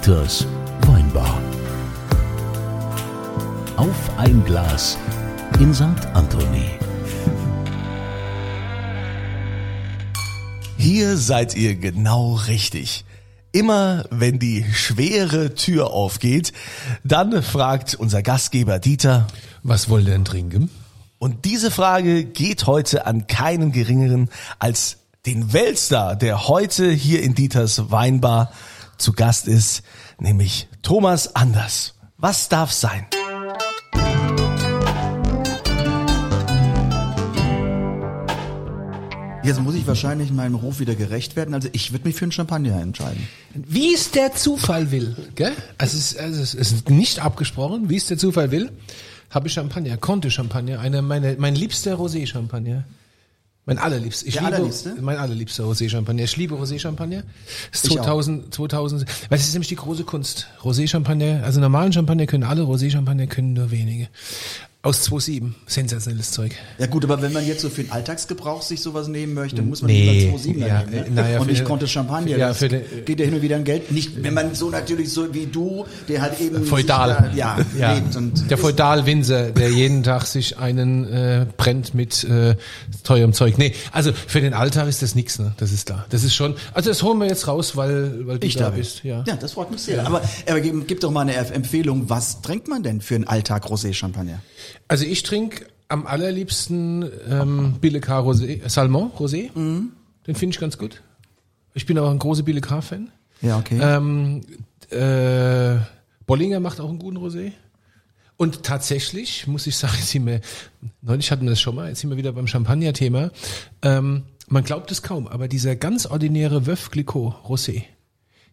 Dieters Weinbar. Auf ein Glas in St. Anthony. Hier seid ihr genau richtig. Immer wenn die schwere Tür aufgeht, dann fragt unser Gastgeber Dieter, Was wollt ihr denn trinken? und diese Frage geht heute an keinen geringeren als den Weltstar, der heute hier in Dieters Weinbar zu Gast ist, nämlich Thomas Anders. Was darf sein? Jetzt muss ich wahrscheinlich meinem Ruf wieder gerecht werden. Also ich würde mich für einen Champagner entscheiden. Wie es der Zufall will, gell? Also es ist, also es ist nicht abgesprochen, wie es der Zufall will, habe ich Champagner, Conte Champagner, einer meiner, mein liebster Rosé Champagner. Mein allerliebster. Ich Der liebe, allerliebste? Mein allerliebster Rosé Champagner. Ich liebe Rosé Champagner. Das ist Ich auch. 2000, 2000, weil das ist nämlich die große Kunst. Rosé Champagner, also normalen Champagner können alle, Rosé Champagner können nur wenige. Aus 2007. Sensationelles Zeug. Ja gut, aber wenn man jetzt so für den Alltagsgebrauch sich sowas nehmen möchte, dann muss man Nee, lieber 2,7 ja, nehmen. Ne? äh, naja, und ich konnte Champagner. ja, für den- geht ja hin und wieder ein Geld. Nicht, wenn man so natürlich so wie du, der halt eben Feudal. sich da, ja, lebt und der Feudalwinzer, der jeden Tag sich einen äh, brennt mit äh, teurem Zeug. Nee, also für den Alltag ist das nix, ne? Das ist klar. Das ist schon. Also das holen wir jetzt raus, weil weil du ich da da bist. Ja. ja, das freut mich sehr. Aber, aber gib, gib doch mal eine Empfehlung. Was trinkt man denn für einen Alltag Rosé-Champagner? Also ich trinke am allerliebsten ähm, Billecard Rosé, Salmon Rosé. Mhm. Den finde ich ganz gut. Ich bin auch ein großer Billecard-Fan. Ja, okay. Ähm, äh, Bollinger macht auch einen guten Rosé. Und tatsächlich, muss ich sagen, sind wir, neulich hatten wir das schon mal, jetzt sind wir wieder beim Champagner-Thema. Ähm, man glaubt es kaum, aber dieser ganz ordinäre Veuve Clicquot Rosé,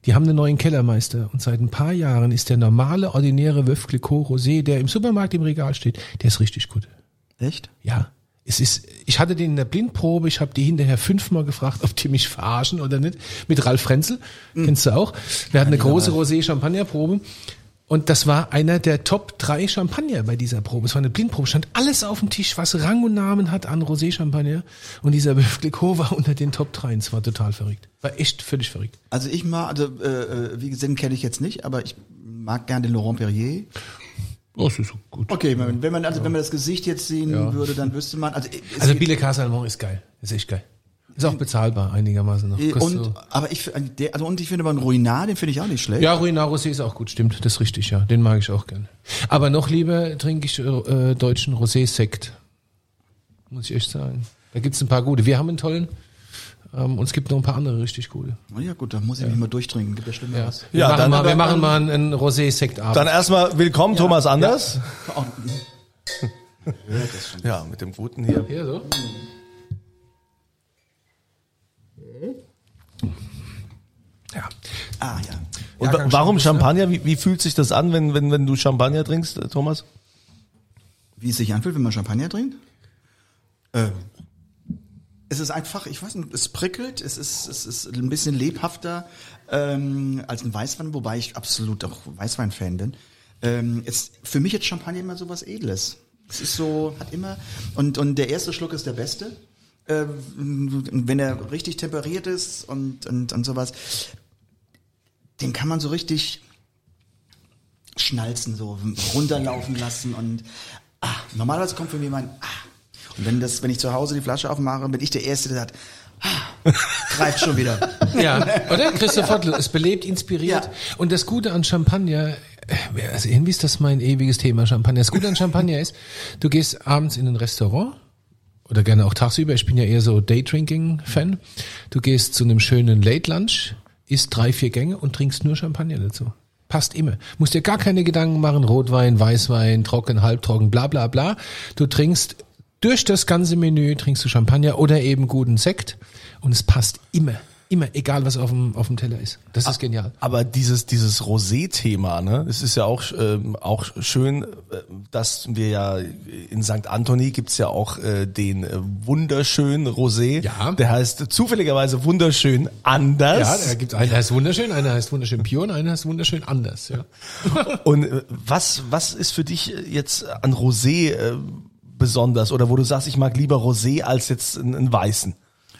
die haben einen neuen Kellermeister und seit ein paar Jahren ist der normale, ordinäre Veuve Clicquot Rosé, der im Supermarkt im Regal steht, der ist richtig gut. Echt? Ja. Es ist, ich hatte den in der Blindprobe, ich habe die hinterher fünfmal gefragt, ob die mich verarschen oder nicht. Mit Ralf Frenzel, kennst du auch. Wir hatten eine große Rosé-Champagner-Probe. Und das war einer der Top drei Champagner bei dieser Probe. Es war eine Blindprobe, stand alles auf dem Tisch, was Rang und Namen hat an Rosé-Champagner. Und dieser Clicquot war unter den Top 3. Es war total verrückt. War echt völlig verrückt. Also ich mag, also äh, äh, wie gesagt, den kenne ich jetzt nicht, aber ich mag gerne den Laurent Perrier. Oh, das ist so gut. Okay, wenn man, wenn man also wenn man das Gesicht jetzt sehen Ja. würde, dann wüsste man. Also, es Also Bille Salmon ist geil. Ist echt geil. Ist auch bezahlbar einigermaßen noch. Äh, Kostet Und, so- aber ich, der, also und ich finde aber ein Ruinar, den finde ich auch nicht schlecht. Ja, Ruinar Rosé ist auch gut, stimmt, das ist richtig, ja. Den mag ich auch gern. Aber noch lieber trinke ich äh, deutschen Rosé-Sekt. Muss ich echt sagen. Da gibt's ein paar gute. Wir haben einen tollen. Ähm, und es gibt noch ein paar andere richtig gute. Oh ja gut, da muss ich mich mal durchtrinken. Gibt ja schlimmer Ja. was. Wir, Ja, machen, dann- mal, wir dann- machen mal einen, einen Rosé-Sekt-Abend. Dann erstmal willkommen, Thomas Anders. Oh, Ja, mit dem Guten hier. Hier so. Ja. ah ja. Und Jahrgang wa- warum Champagner? Wie, wie fühlt sich das an, wenn, wenn, wenn du Champagner trinkst, äh, Thomas? Wie es sich anfühlt, wenn man Champagner trinkt? Äh, es ist einfach, ich weiß nicht, es prickelt, es ist, es ist ein bisschen lebhafter ähm, als ein Weißwein, wobei ich absolut auch Weißwein-Fan bin. Ähm, es, für mich ist Champagner immer so was Edles. Es ist so, hat immer, und, und der erste Schluck ist der beste. Ähm, wenn er richtig temperiert ist und, und, und sowas, den kann man so richtig schnalzen, so runterlaufen lassen und ah, normalerweise kommt für mich mein ah. Und wenn das, wenn ich zu Hause die Flasche aufmache, bin ich der Erste, der sagt, ah, greift schon wieder. Ja, oder? Christoph Hottl, es belebt, inspiriert. Ja. Und das Gute an Champagner, äh, also irgendwie ist das mein ewiges Thema, Champagner. Das Gute an Champagner ist, du gehst abends in ein Restaurant oder gerne auch tagsüber, ich bin ja eher so Daydrinking-Fan. Du gehst zu einem schönen Late-Lunch, isst drei, vier Gänge und trinkst nur Champagner dazu. Passt immer. Musst dir gar keine Gedanken machen, Rotwein, Weißwein, trocken, halbtrocken, bla bla bla. Du trinkst durch das ganze Menü, trinkst du Champagner oder eben guten Sekt und es passt immer. Immer, egal was auf dem, auf dem Teller ist. Das ist genial. Aber dieses dieses Rosé-Thema, ne, es ist ja auch ähm, auch schön, äh, dass wir ja in St. Anthony gibt's ja auch äh, den äh, wunderschönen Rosé. Ja. Der heißt zufälligerweise wunderschön anders. Ja, da gibt's einer heißt wunderschön, einer heißt wunderschön pure und einer heißt wunderschön anders. Ja. Und äh, was was ist für dich jetzt an Rosé äh, besonders oder wo du sagst, ich mag lieber Rosé als jetzt einen, einen weißen?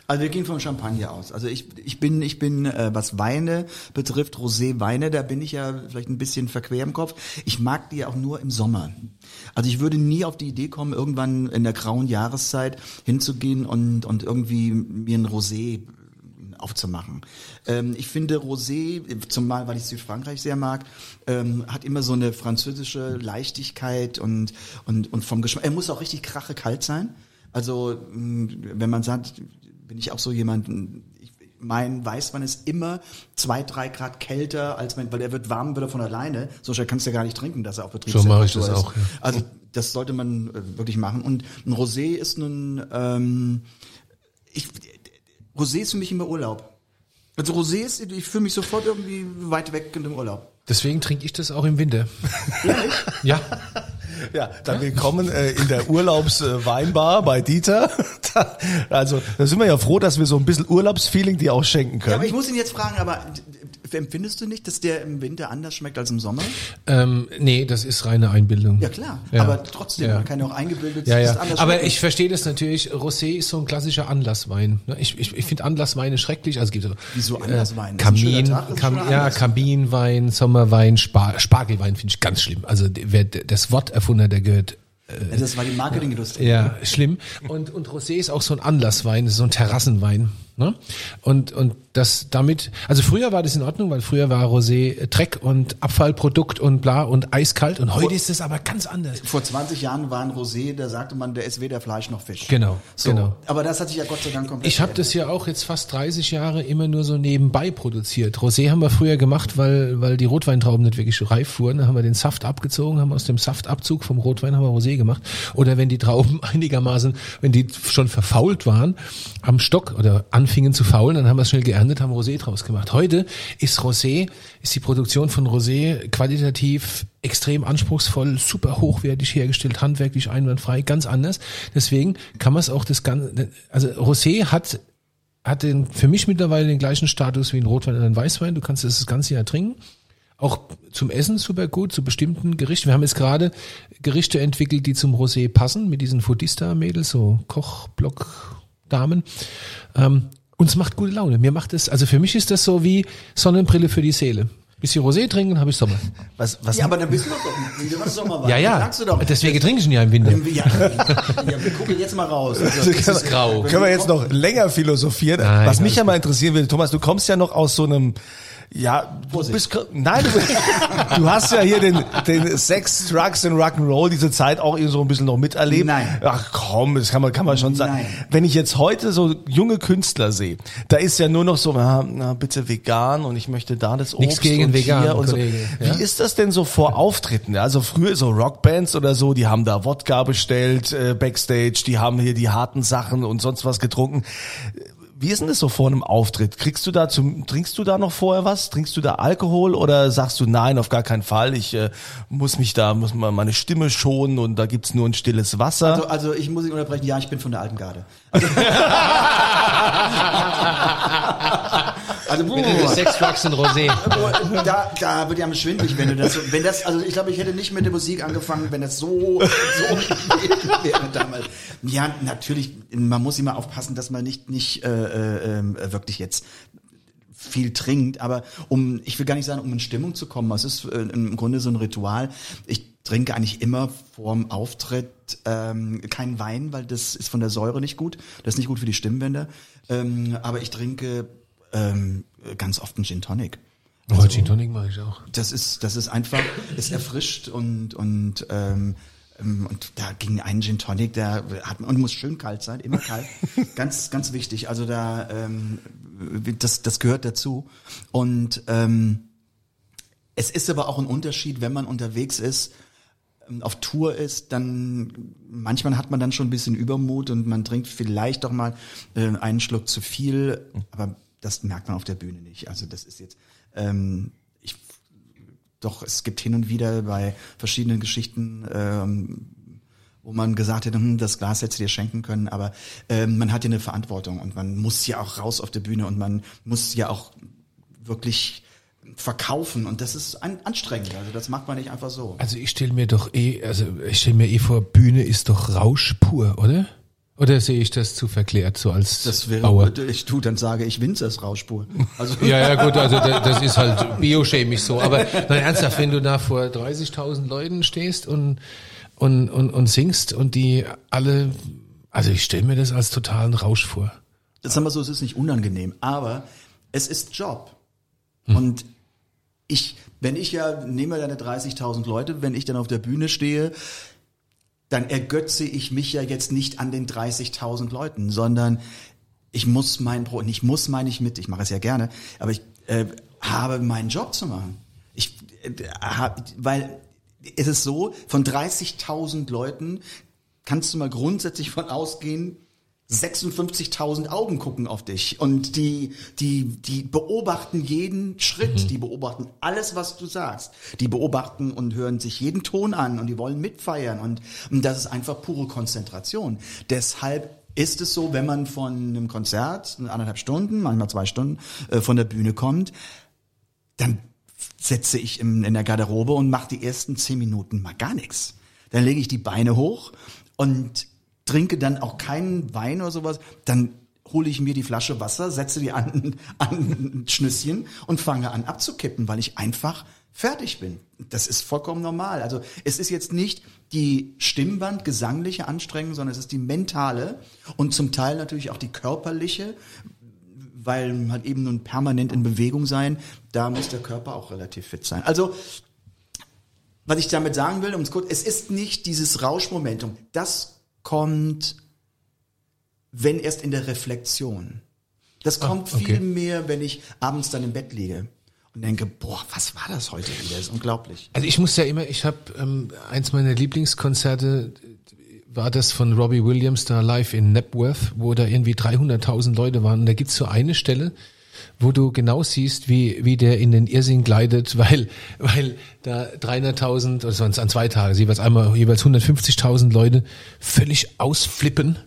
Also wir gehen vom Champagner aus. Also ich, ich bin, ich bin, äh, was Weine betrifft, Rosé-Weine, da bin ich ja vielleicht ein bisschen verquer im Kopf. Ich mag die ja auch nur im Sommer. Also ich würde nie auf die Idee kommen, irgendwann in der grauen Jahreszeit hinzugehen und, und irgendwie mir ein Rosé aufzumachen. Ähm, ich finde Rosé, zumal weil ich Südfrankreich sehr mag, ähm, hat immer so eine französische Leichtigkeit und, und, und vom Geschmack. Er muss auch richtig krache kalt sein. Also mh, wenn man sagt, bin ich auch so jemand, ich, mein Weißwein ist immer zwei, drei Grad kälter, als mein, weil er wird warm wieder von alleine. So schnell kannst du ja gar nicht trinken, dass er auf Betriebstemperatur mache ich das ist. auch, ja. Also das sollte man äh, wirklich machen. Und ein Rosé ist nun, ähm, ich, Rosé ist für mich immer Urlaub. Also Rosé ist, ich fühle mich sofort irgendwie weit weg in dem Urlaub. Deswegen trinke ich das auch im Winter. ja. Ja, dann willkommen äh, in der Urlaubsweinbar bei Dieter. Da, also, da sind wir ja froh, dass wir so ein bisschen Urlaubsfeeling dir auch schenken Ja, können. aber ich muss ihn jetzt fragen, aber empfindest du nicht, dass der im Winter anders schmeckt als im Sommer? Ähm, nee, das ist reine Einbildung. Ja klar, Ja. aber trotzdem, Ja. man kann ja auch eingebildet Ja, ja. Aber schmecken. ich verstehe das natürlich. Rosé ist so ein klassischer Anlasswein. ne? Ich, ich, ich finde Anlassweine schrecklich. Also es gibt so Wieso Anlasswein? Das ist ein schöner Kamin, Tag, Kam, ja. Kaminwein, Sommerwein, Spar Spargelwein finde ich ganz schlimm. Also wer das Wort erfunden hat, der gehört Ja, das war die Marketingindustrie. ja, schlimm. Und, und Rosé ist auch so ein Anlasswein, so ein Terrassenwein. Ne? Und, und das damit, also früher war das in Ordnung, weil früher war Rosé Dreck und Abfallprodukt und bla und eiskalt und heute ist es aber ganz anders. Vor 20 Jahren war ein Rosé, da sagte man, der ist weder Fleisch noch Fisch. Genau, So, genau. Aber das hat sich ja Gott sei Dank komplett Ich habe das ja auch jetzt fast 30 Jahre immer nur so nebenbei produziert. Rosé haben wir früher gemacht, weil, weil die Rotweintrauben nicht wirklich reif wurden. Dann haben wir den Saft abgezogen, haben aus dem Saftabzug vom Rotwein haben wir Rosé gemacht. Oder wenn die Trauben einigermaßen, wenn die schon verfault waren, am Stock oder anfingen zu faulen, dann haben wir es schnell geerntet, haben Rosé draus gemacht. Heute ist Rosé, ist die Produktion von Rosé qualitativ extrem anspruchsvoll, super hochwertig hergestellt, handwerklich einwandfrei, ganz anders. Deswegen kann man es auch das ganze, also Rosé hat hat den, für mich mittlerweile den gleichen Status wie ein Rotwein oder ein Weißwein. Du kannst es das ganze Jahr trinken. Auch zum Essen super gut, zu bestimmten Gerichten. Wir haben jetzt gerade Gerichte entwickelt, die zum Rosé passen, mit diesen Fodista-Mädels, so Kochblock-Damen. Ähm, uns macht gute Laune. Mir macht es, also für mich ist das so wie Sonnenbrille für die Seele. Bisschen Rosé trinken, habe ich Sommer. Was, was, Ja, aber dann bist du doch doch wieder was Sommerwein. Ja, ja. Doch. Deswegen trinke ich ihn ja im Winter. Ja, ja, wir gucken jetzt mal raus. Also, Es ist grau. können wir jetzt noch länger philosophieren? Nein, was mich ja mal interessieren würde, Thomas, du kommst ja noch aus so einem ja, du bist, nein, du, du hast ja hier den, den Sex, Drugs und Rock'n'Roll diese Zeit auch irgendwie so ein bisschen noch miterlebt. Nein. Ach komm, das kann man, kann man schon sagen. Nein. Wenn ich jetzt heute so junge Künstler sehe, da ist ja nur noch so, na, na bitte vegan und ich möchte da das Obst Nichts gegen und vegan, hier und so. Kollege, ja? Wie ist das denn so vor Auftritten? Also früher so Rockbands oder so, die haben da Wodka bestellt, äh, Backstage, die haben hier die harten Sachen und sonst was getrunken. Wie ist denn das so vor einem Auftritt? Kriegst du da zum, trinkst du da noch vorher was? Trinkst du da Alkohol oder sagst du nein, auf gar keinen Fall? Ich äh, muss mich da, muss mal meine Stimme schonen und da gibt's nur ein stilles Wasser. Also, also ich muss ihn unterbrechen, ja, ich bin von der alten Garde. Also, also Sex, Drugs und Rosé. da, da wird ja schwindelig, wenn du das, so- wenn das, also ich glaube, ich hätte nicht mit der Musik angefangen, wenn das so, so wäre damals. Ja, natürlich, man muss immer aufpassen, dass man nicht, nicht äh, äh, äh, wirklich jetzt viel trinkt, aber um, ich will gar nicht sagen, um in Stimmung zu kommen, es ist äh, im Grunde so ein Ritual. Ich trinke eigentlich immer vorm Auftritt ähm, keinen Wein, weil das ist von der Säure nicht gut. Das ist nicht gut für die Stimmbänder. Ähm, aber ich trinke ähm, ganz oft einen Gin Tonic. Oh, Gin Tonic mache ich auch. Das ist, das ist einfach, es erfrischt und und ähm, ähm, und da ging ein Gin Tonic, der hat und muss schön kalt sein, immer kalt, ganz ganz wichtig. Also da ähm, das das gehört dazu und ähm, es ist aber auch ein Unterschied, wenn man unterwegs ist, auf Tour ist, dann manchmal hat man dann schon ein bisschen Übermut und man trinkt vielleicht doch mal äh, einen Schluck zu viel, aber das merkt man auf der Bühne nicht. Also das ist jetzt ähm, ich doch es gibt hin und wieder bei verschiedenen Geschichten ähm, wo man gesagt hätte, hm, das Glas hätte dir schenken können, aber ähm, man hat ja eine Verantwortung und man muss ja auch raus auf der Bühne und man muss ja auch wirklich verkaufen und das ist an, anstrengend. Also das macht man nicht einfach so. Also ich stelle mir doch eh, also ich stelle mir eh vor, Bühne ist doch Rausch pur, oder? Oder sehe ich das zu verklärt, so als Das wäre, Bauer? ich tu, dann sage ich Winzers Rauschspur. Also, Ja, ja, gut, also da- das ist halt biochemisch so. Aber nein, ernsthaft, wenn du da vor 30.000 Leuten stehst und, und, und, und singst und die alle, also ich stelle mir das als totalen Rausch vor. das sagen wir so, es ist nicht unangenehm, aber es ist Job. Und ich, wenn ich ja, nehmen wir deine 30.000 Leute, wenn ich dann auf der Bühne stehe, dann ergötze ich mich ja jetzt nicht an den 30.000 Leuten, sondern ich muss mein Brot, ich muss meine ich mit, ich mache es ja gerne, aber ich äh, habe meinen Job zu machen. Ich äh, hab, weil es ist so, von 30.000 Leuten kannst du mal grundsätzlich von ausgehen, 56.000 Augen gucken auf dich und die, die, die beobachten jeden Schritt, die beobachten alles, was du sagst. Die beobachten und hören sich jeden Ton an und die wollen mitfeiern und, und das ist einfach pure Konzentration. Deshalb ist es so, wenn man von einem Konzert, anderthalb Stunden, manchmal zwei Stunden, äh, von der Bühne kommt, dann setze ich im, in der Garderobe und mache die ersten zehn Minuten mal gar nichts. Dann lege ich die Beine hoch und trinke dann auch keinen Wein oder sowas. Dann hole ich mir die Flasche Wasser, setze die an, an ein Schnüsschen und fange an abzukippen, weil ich einfach fertig bin. Das ist vollkommen normal. Also es ist jetzt nicht die Stimmband, gesangliche Anstrengung, sondern es ist die mentale und zum Teil natürlich auch die körperliche, weil halt eben nun permanent in Bewegung sein, da muss der Körper auch relativ fit sein. Also, was ich damit sagen will, um es kurz, es ist nicht dieses Rauschmomentum. Das kommt, wenn erst in der Reflexion. Das kommt okay. viel mehr, wenn ich abends dann im Bett liege und denke, boah, was war das heute wieder? Das ist unglaublich. Also ich muss ja immer, ich habe ähm, eins meiner Lieblingskonzerte war das von Robbie Williams da live in Napworth, wo da irgendwie 300.000 Leute waren. Und da gibt's so eine Stelle, wo du genau siehst, wie, wie der in den Irrsinn gleitet, weil, weil da 300.000, das waren es an zwei Tagen, jeweils einmal, jeweils 150.000 Leute völlig ausflippen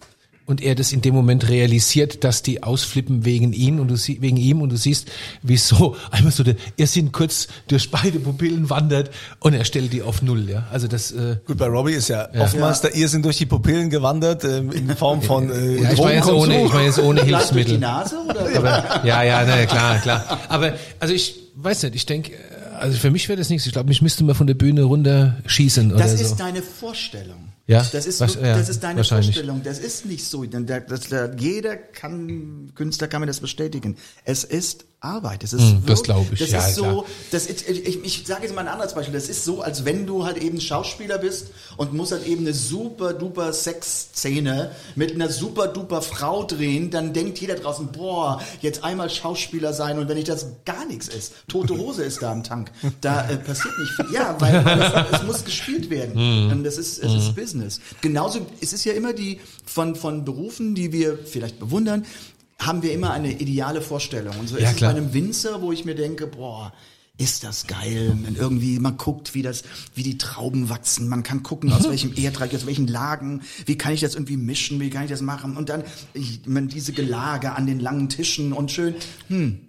und er das in dem Moment realisiert, dass die ausflippen wegen ihn und du sie, wegen ihm und du siehst, wie so einmal so der Irrsinn kurz durch beide Pupillen wandert und er stellt die auf null, ja. Also das äh, Gut, bei Robbie ist ja, oftmals der Irrsinn durch die Pupillen gewandert, ähm, in Form von äh, ja, ich meine jetzt ohne, ich meine jetzt ohne durch die Hilfsmittel. Nase oder? Aber, ja, ja, na, klar, klar. Aber also ich weiß nicht, ich denke, also für mich wäre das nichts. Ich glaube, mich müsste man von der Bühne runterschießen oder Das so. ist deine Vorstellung. Ja, das ist, was- ja, das ist deine. Vorstellung. Das ist nicht so. Denn der, das, der, jeder kann, Künstler kann mir das bestätigen. Es ist Arbeit. Es ist Hm, das wirklich- glaub ich. Das Ja, ist so, klar. das ist, ich, ich, ich sage jetzt mal ein anderes Beispiel. Das ist so, als wenn du halt eben Schauspieler bist und musst halt eben eine super duper Sexszene mit einer super duper Frau drehen, dann denkt jeder draußen, boah, jetzt einmal Schauspieler sein und wenn ich das gar nichts ist, tote Hose ist da im Tank, da äh, passiert nicht viel. Ja, weil es, es muss gespielt werden. Hm. Das ist, es ist Business. Genauso, es ist ja immer die von, von Berufen, die wir vielleicht bewundern, haben wir immer eine ideale Vorstellung. Und so Ja, ist klar. es bei einem Winzer, wo ich mir denke, boah, ist das geil. Und irgendwie, man guckt, wie das, wie die Trauben wachsen. Man kann gucken, aus welchem Erdreich, aus welchen Lagen, wie kann ich das irgendwie mischen, wie kann ich das machen. Und dann, ich, man, diese Gelage an den langen Tischen und schön, hm,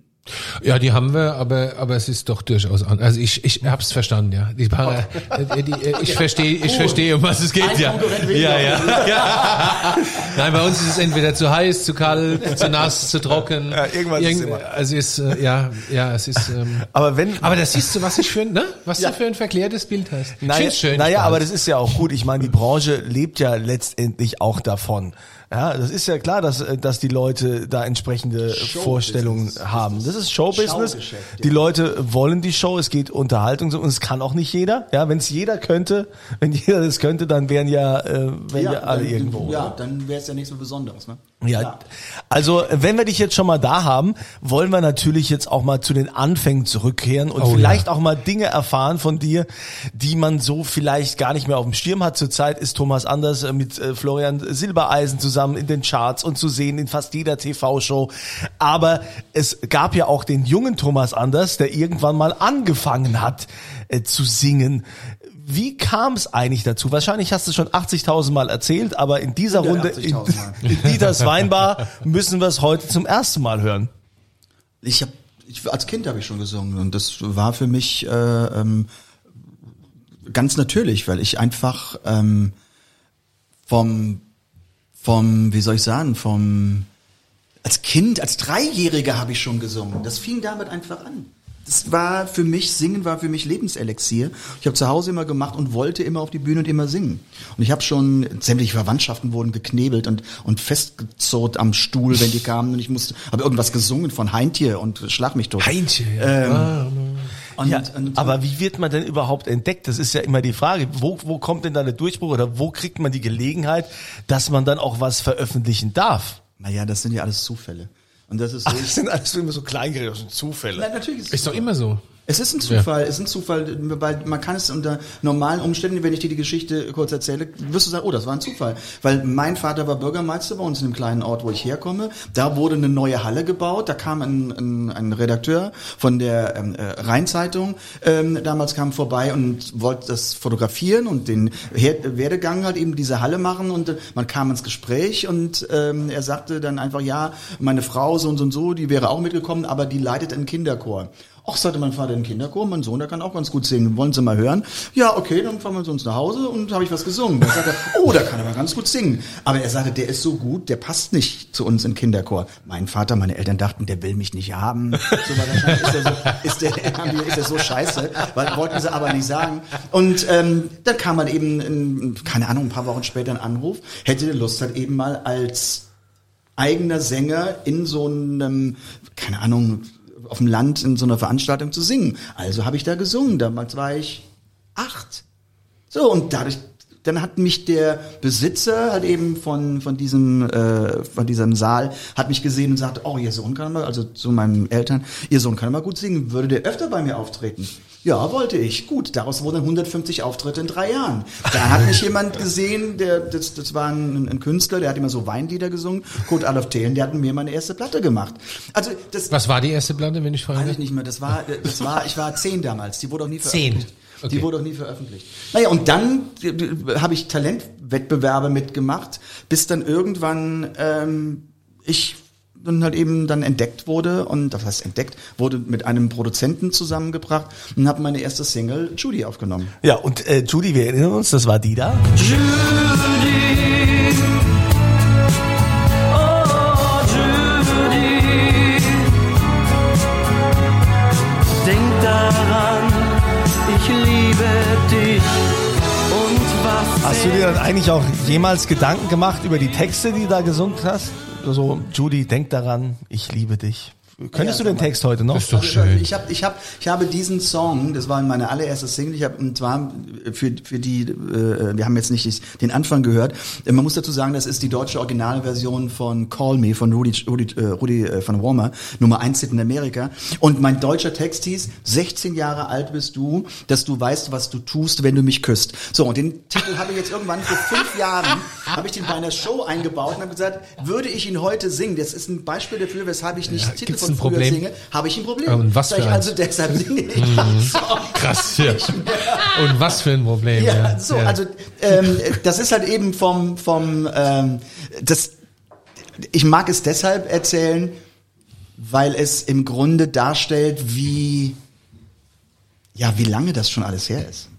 Ja, die haben wir, aber aber es ist doch durchaus an. Also ich ich hab's verstanden, ja. Die, Para, äh, die, äh, ich verstehe ich verstehe um was es geht, ja. Ja, ja, ja. Nein, bei uns ist es entweder zu heiß, zu kalt, zu nass, zu trocken. Ja, irgendwas ist immer. Also es ist äh, ja ja es ist. Ähm, Aber wenn, aber das siehst du, was ich für ein ne, was Ja. du für ein verklärtes Bild hast. Naja, schön. naja Spaß. aber das ist ja auch gut. Ich meine, die Branche lebt ja letztendlich auch davon. Ja, das ist ja klar, dass, äh, dass die Leute da entsprechende Vorstellungen haben. Das ist Showbusiness. Schaugeschäft, ja. Die Leute wollen die Show, es geht Unterhaltung so und es kann auch nicht jeder. Ja, wenn es jeder könnte, wenn jeder das könnte, dann wären ja, äh, wären ja, alle dann, irgendwo. Ja, dann wäre es ja nichts mehr Besonderes, ne? Ja, also wenn wir dich jetzt schon mal da haben, wollen wir natürlich jetzt auch mal zu den Anfängen zurückkehren und Oh, vielleicht ja. auch mal Dinge erfahren von dir, die man so vielleicht gar nicht mehr auf dem Schirm hat. Zurzeit ist Thomas Anders äh, mit äh, Florian Silbereisen zusammen in den Charts und zu sehen in fast jeder TV-Show. Aber es gab ja auch den jungen Thomas Anders, der irgendwann mal angefangen hat äh, zu singen. Wie kam es eigentlich dazu? Wahrscheinlich hast du schon 80.000 Mal erzählt, aber in dieser Runde in, 180.000 Mal. in Dieters Weinbar müssen wir es heute zum ersten Mal hören. Ich habe, als Kind habe ich schon gesungen und das war für mich äh, ähm, ganz natürlich, weil ich einfach ähm, vom vom, wie soll ich sagen, vom, als Kind, als Dreijähriger habe ich schon gesungen. Das fing damit einfach an. Das war für mich, Singen war für mich Lebenselixier. Ich habe zu Hause immer gemacht und wollte immer auf die Bühne und immer singen. Und ich habe schon, sämtliche Verwandtschaften wurden geknebelt und, und festgezurrt am Stuhl, wenn die kamen. Und ich musste, habe irgendwas gesungen von Heintje und Schlag mich tot. Heintje, ja. Ähm, Ah, und, Ja, und, aber wie wird man denn überhaupt entdeckt? Das ist ja immer die Frage. Wo, wo kommt denn da der Durchbruch oder wo kriegt man die Gelegenheit, dass man dann auch was veröffentlichen darf? naja, das sind ja alles Zufälle. Und das ist so. Ach, das sind alles immer so das sind Zufälle. Nein, natürlich ist Ist doch immer so. Es ist ein Zufall, es ist ein Zufall, weil man kann es unter normalen Umständen, wenn ich dir die Geschichte kurz erzähle, wirst du sagen, oh, das war ein Zufall. Weil mein Vater war Bürgermeister bei uns in dem kleinen Ort, wo ich herkomme. Da wurde eine neue Halle gebaut, da kam ein, ein, ein Redakteur von der ähm, äh, Rheinzeitung, ähm, damals kam vorbei und wollte das fotografieren und den Her Werdegang halt eben diese Halle machen und äh, man kam ins Gespräch und ähm, er sagte dann einfach, ja, meine Frau so und so und so, die wäre auch mitgekommen, aber die leitet einen Kinderchor. Ach, sagte mein Vater im Kinderchor, mein Sohn, der kann auch ganz gut singen. Wollen Sie mal hören? Ja, okay, dann fahren wir zu uns nach Hause und habe ich was gesungen. Dann sagt er, oh, der kann aber ganz gut singen. Aber er sagte, der ist so gut, der passt nicht zu uns im Kinderchor. Mein Vater, meine Eltern dachten, der will mich nicht haben. So, weil ist der so, ist der, ist der so scheiße, weil wollten sie aber nicht sagen. Und ähm, dann kam man eben, in, keine Ahnung, ein paar Wochen später ein Anruf, hätte der Lust halt eben mal als eigener Sänger in so einem, keine Ahnung, auf dem Land in so einer Veranstaltung zu singen. Also habe ich da gesungen. Damals war ich acht. So, und dadurch, dann hat mich der Besitzer halt eben von, von diesem, äh, von diesem Saal, hat mich gesehen und sagte, oh, ihr Sohn kann mal, also zu meinen Eltern, ihr Sohn kann mal gut singen, würde der öfter bei mir auftreten? Ja, wollte ich. Gut, daraus wurden 150 Auftritte in drei Jahren. Da hat mich jemand gesehen, der, das, das war ein, ein Künstler, der hat immer so Weinlieder gesungen, Kurt Adolf Thelen, der hat mir meine erste Platte gemacht. Also, das, Was war die erste Platte, wenn ich fragen Weiß ich nicht mehr. Das war, das war, ich war zehn damals. Die wurde auch nie Zehn. Okay. Die wurde auch nie veröffentlicht. Naja, und dann äh, habe ich Talentwettbewerbe mitgemacht, bis dann irgendwann ähm, ich dann halt eben dann entdeckt wurde und das heißt entdeckt wurde mit einem Produzenten zusammengebracht und habe meine erste Single Judy aufgenommen. Ja, und äh, Judy, wir erinnern uns, das war die da. Denk Hast du dir dann eigentlich auch jemals Gedanken gemacht über die Texte, die du da gesungen hast? So, Judy, denk daran, ich liebe dich. Könntest Ja, du den mal. Text heute noch? Das ist doch schön. Ich habe, ich habe, ich habe diesen Song, das war meine allererste Single. Ich habe und zwar für für die, äh, wir haben jetzt nicht den Anfang gehört. Äh, Man muss dazu sagen, das ist die deutsche Originalversion von Call Me von Rudi Rudi, äh, Rudi äh, von Warmer, Nummer 1 in Amerika. Und mein deutscher Text hieß: 16 Jahre alt bist du, dass du weißt, was du tust, wenn du mich küsst. So und den Titel habe ich jetzt irgendwann vor fünf Jahren habe ich den bei einer Show eingebaut und habe gesagt, würde ich ihn heute singen? Das ist ein Beispiel dafür, weshalb ich nicht Titel gibt's von ein Problem? singe, habe ich ein Problem. Und was für also deshalb singe ich Song. Krass, ja. Und was für ein Problem. Ja, Ja, so, ja. also ähm, das ist halt eben vom vom ähm, das. Ich mag es deshalb erzählen, weil es im Grunde darstellt, wie ja wie lange das schon alles her ist.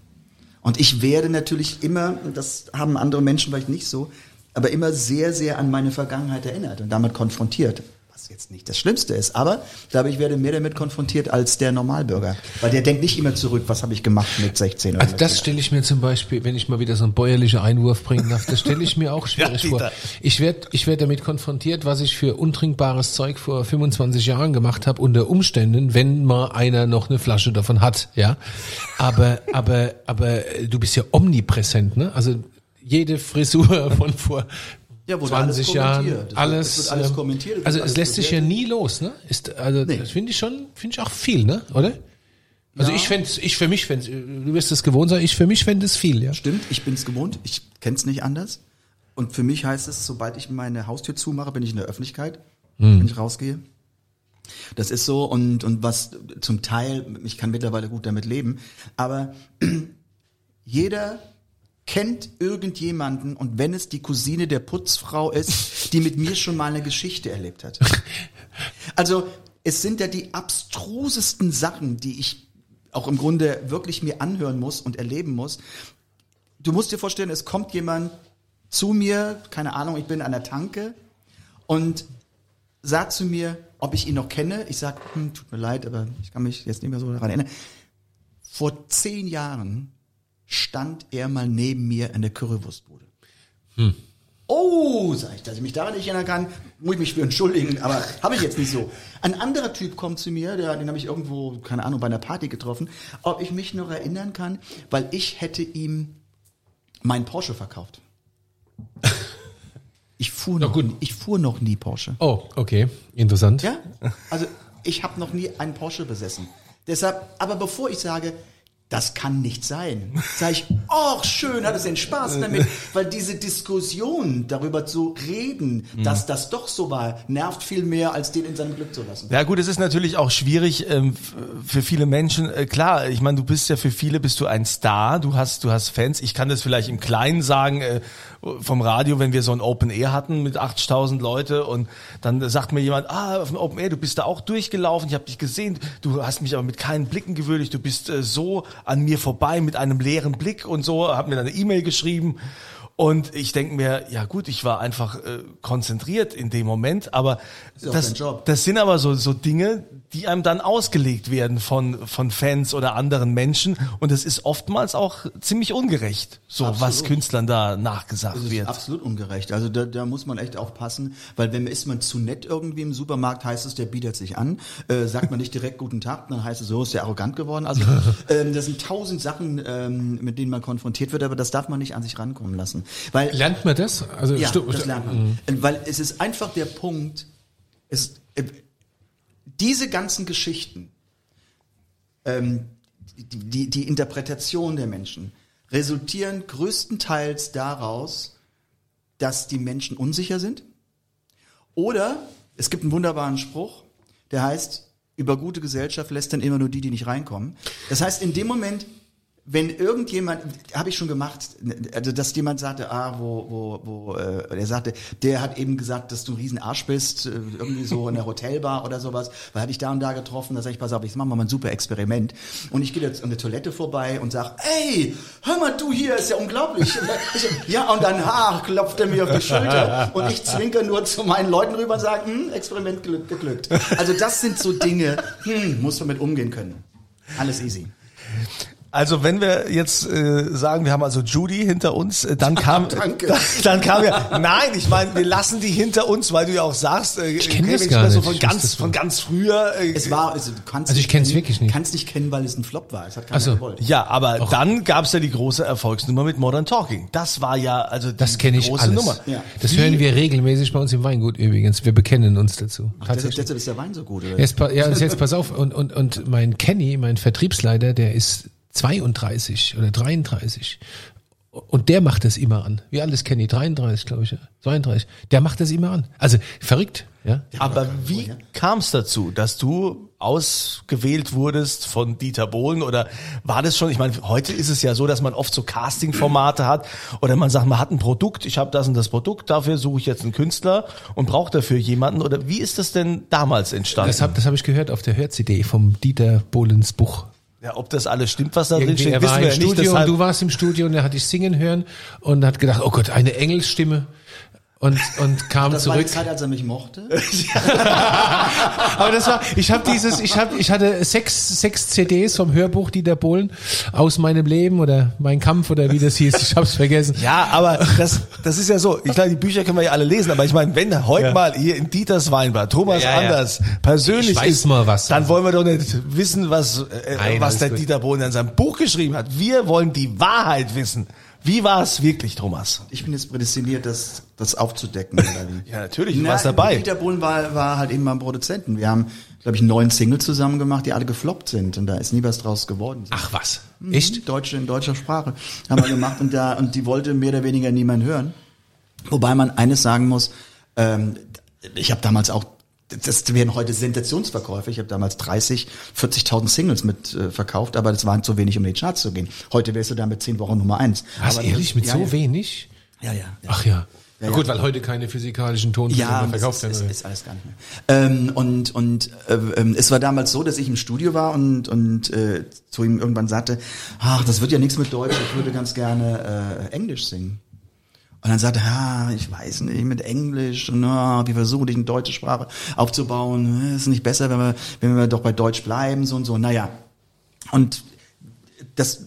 Und ich werde natürlich immer, und das haben andere Menschen vielleicht nicht so, aber immer sehr, sehr an meine Vergangenheit erinnert und damit konfrontiert. Was jetzt nicht das Schlimmste ist, aber ich glaube, ich werde mehr damit konfrontiert als der Normalbürger. Weil der denkt nicht immer zurück, was habe ich gemacht mit 16 oder Also das stelle ich mir zum Beispiel, wenn ich mal wieder so einen bäuerlichen Einwurf bringen darf, das stelle ich mir auch schwierig Ja, vor. Ich werde ich werd damit konfrontiert, was ich für untrinkbares Zeug vor 25 Jahren gemacht habe, unter Umständen, wenn mal einer noch eine Flasche davon hat, ja. Aber, aber, aber du bist ja omnipräsent, ne? Also jede Frisur von vor Ja, wurde 20 alles Jahren, kommentiert. Es alles, es wird alles ähm, kommentiert, es also alles es lässt sich ja bewertet. nie los, ne? Ist, also Nee. das finde ich schon, finde ich auch viel, ne? Oder? Also ich fände ich für mich fände du wirst es gewohnt sein, ich für mich fände es viel, ja. Stimmt, ich bin's gewohnt, ich kenn's nicht anders. Und für mich heißt es, sobald ich meine Haustür zumache, bin ich in der Öffentlichkeit, wenn ich rausgehe. Das ist so und, und was zum Teil, ich kann mittlerweile gut damit leben, aber jeder kennt irgendjemanden und wenn es die Cousine der Putzfrau ist, die mit mir schon mal eine Geschichte erlebt hat. Also es sind ja die abstrusesten Sachen, die ich auch im Grunde wirklich mir anhören muss und erleben muss. Du musst dir vorstellen, es kommt jemand zu mir, keine Ahnung, ich bin an der Tanke und sagt zu mir, ob ich ihn noch kenne. Ich sag, hm, tut mir leid, aber ich kann mich jetzt nicht mehr so daran erinnern. Vor zehn Jahren stand er mal neben mir in der Currywurstbude. Oh, sag ich, dass ich mich daran nicht erinnern kann, muss ich mich für entschuldigen, aber habe ich jetzt nicht so. Ein anderer Typ kommt zu mir, der, den habe ich irgendwo, keine Ahnung, bei einer Party getroffen, ob ich mich noch erinnern kann, weil ich hätte ihm meinen Porsche verkauft. Ich fuhr, noch, gut. nie- ich fuhr noch nie Porsche. Oh, okay. Interessant. Ja? Also ich habe noch nie einen Porsche besessen. Deshalb, aber bevor ich sage, das kann nicht sein, sage ich, oh, schön, hat es den Spaß damit, weil diese Diskussion darüber zu reden, dass das doch so war, nervt viel mehr, als den in seinem Glück zu lassen. Ja gut, es ist natürlich auch schwierig ähm, für viele Menschen. Äh, klar, ich meine, du bist ja für viele bist du ein Star, du hast du hast Fans. Ich kann das vielleicht im Kleinen sagen äh, vom Radio, wenn wir so ein Open Air hatten mit 80.000 Leute und dann sagt mir jemand, ah, auf dem Open Air, du bist da auch durchgelaufen, ich habe dich gesehen, du hast mich aber mit keinen Blicken gewürdigt, du bist äh, so an mir vorbei mit einem leeren Blick und so, hab mir dann eine E-Mail geschrieben. Und ich denke mir, ja gut, ich war einfach äh, konzentriert in dem Moment, aber das, das sind aber so, so Dinge, die einem dann ausgelegt werden von, von Fans oder anderen Menschen. Und das ist oftmals auch ziemlich ungerecht, so was Absolut. Künstlern da nachgesagt ist wird. absolut ungerecht. Also da, da muss man echt aufpassen, weil wenn ist man zu nett irgendwie im Supermarkt, heißt es, der bietet sich an, äh, sagt man nicht direkt guten Tag, dann heißt es so, ist der arrogant geworden. Also ähm, das sind tausend Sachen, ähm, mit denen man konfrontiert wird, aber das darf man nicht an sich rankommen lassen, weil Lernt man das? Also ja, das lernt man. Weil es ist einfach der Punkt, es, äh, diese ganzen Geschichten, ähm, die, die Interpretation der Menschen, resultieren größtenteils daraus, dass die Menschen unsicher sind. Oder es gibt einen wunderbaren Spruch, der heißt, über gute Gesellschaft lässt dann immer nur die, die nicht reinkommen. Das heißt, in dem Moment, wenn irgendjemand, habe ich schon gemacht, also dass jemand sagte, ah, wo, wo, wo, äh, der sagte, der hat eben gesagt, dass du ein riesen Arsch bist, äh, irgendwie so in der Hotelbar oder sowas, weil habe ich da und da getroffen, da sag ich, pass auf, machen wir mal ein super Experiment. Und ich gehe jetzt an der Toilette vorbei und sag, ey, hör mal, du hier, ist ja unglaublich. Ich ja, und dann, ha, klopft er mir auf die Schulter und ich zwinker nur zu meinen Leuten rüber und sage, hm, Experiment glück, geglückt. Also das sind so Dinge, hm, muss man mit umgehen können. Alles easy. Also wenn wir jetzt äh, sagen, wir haben also Judy hinter uns, äh, dann kam, Danke. dann, dann kam ja, nein, ich meine, wir lassen die hinter uns, weil du ja auch sagst, äh, ich kenn das gar so nicht. von Ich ganz, es von ganz früher. Äh, Es war, also, du kannst Also ich nicht kenn's kennen- wirklich nicht. Kannst nicht kennen, weil es ein Flop war. Es hat keiner Ach so. gewollt. Ja, aber dann gab's ja die große Erfolgsnummer mit Modern Talking. Das war ja also die Das kenne ich große alles. Nummer. Ja. Das Wie- hören wir regelmäßig bei uns im Weingut übrigens. Wir bekennen uns dazu. Deshalb, Tatsächlich. deshalb ist der Wein so gut, oder? Jetzt, ja, jetzt pass auf. Und, und, und mein Kenny, mein Vertriebsleiter, der ist 32 oder 33. Und der macht das immer an. Wie alt ist Kenny? 33, glaube ich. Ja. 32. Der macht das immer an. Also verrückt. Ja. Aber wie kam's dazu, dass du ausgewählt wurdest von Dieter Bohlen oder war das schon, ich meine, heute ist es ja so, dass man oft so Casting-Formate hat oder man sagt, man hat ein Produkt, ich habe das und das Produkt, dafür suche ich jetzt einen Künstler und brauche dafür jemanden oder wie ist das denn damals entstanden? Das habe das hab ich gehört auf der Hör-CD vom Dieter Bohlens Buch. Ja, ob das alles stimmt, was da drin steht, wissen war wir im ja nicht. Studio und deshalb- du warst im Studio und er hat dich singen hören und hat gedacht, oh Gott, eine Engelsstimme. Und, und kam das war zurück. die Zeit, als er mich mochte. Aber das war, ich habe dieses, ich habe, ich hatte sechs, sechs CDs vom Hörbuch Dieter Bohlen aus meinem Leben oder mein Kampf oder wie das hieß, ich hab's vergessen. Ja, aber das, das ist ja so. Ich glaube, die Bücher können wir ja alle lesen, aber ich meine, wenn heute mal hier in Dieters Weinbar Thomas Ja, ja. Anders persönlich Ich weiß ist, mal was. dann wollen wir doch nicht wissen, was, äh, Nein, was der gut. Dieter Bohlen in seinem Buch geschrieben hat. Wir wollen die Wahrheit wissen. Wie war es wirklich, Thomas? Ich bin jetzt prädestiniert, das, das aufzudecken. Ja, natürlich, du Na, warst dabei. Dieter Bohlen war, war halt eben beim Produzenten. Wir haben, glaube ich, neun Singles zusammen gemacht, die alle gefloppt sind. Und da ist nie was draus geworden. Ach was, echt? Deutsche in deutscher Sprache haben wir gemacht und da und die wollte mehr oder weniger niemand hören. Wobei man eines sagen muss: ähm, Ich habe damals auch das wären heute Sensationsverkäufe. Ich habe damals 30, 40.000 Singles mit äh, verkauft, aber das waren zu wenig, um in die Charts zu gehen. Heute wärst du da mit 10 Wochen Nummer eins. Was, aber ehrlich, mit ja, so ja. wenig? Ja, ja. ja. Ach ja. Ja, Na ja. gut, weil heute keine physikalischen Tonbänder Ja, das verkauft ist, werden. ist, oder? ist alles gar nicht mehr. Ähm, und und äh, ähm, es war damals so, dass ich im Studio war und und äh, zu ihm irgendwann sagte, ach, das wird ja nichts mit Deutsch, ich würde ganz gerne äh, Englisch singen. Und dann sagte er, ja, ich weiß nicht, mit Englisch, und na, wie versuche ich eine deutsche Sprache aufzubauen? Ist nicht besser, wenn wir, wenn wir doch bei Deutsch bleiben, so und so. Naja. Und das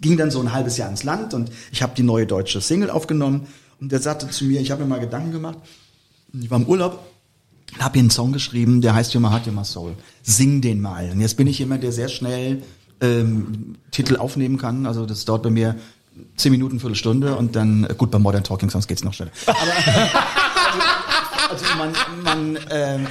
ging dann so ein halbes Jahr ins Land und ich habe die neue deutsche Single aufgenommen und der sagte zu mir, ich habe mir mal Gedanken gemacht, ich war im Urlaub, habe hier einen Song geschrieben, der heißt Heart, Your My Soul. Sing den mal. Und jetzt bin ich jemand, der sehr schnell ähm, Titel aufnehmen kann. Also das dauert bei mir zehn Minuten, Viertelstunde und dann, äh, gut, bei Modern Talking Songs geht's noch schneller. Aber, also, also man, man ähm,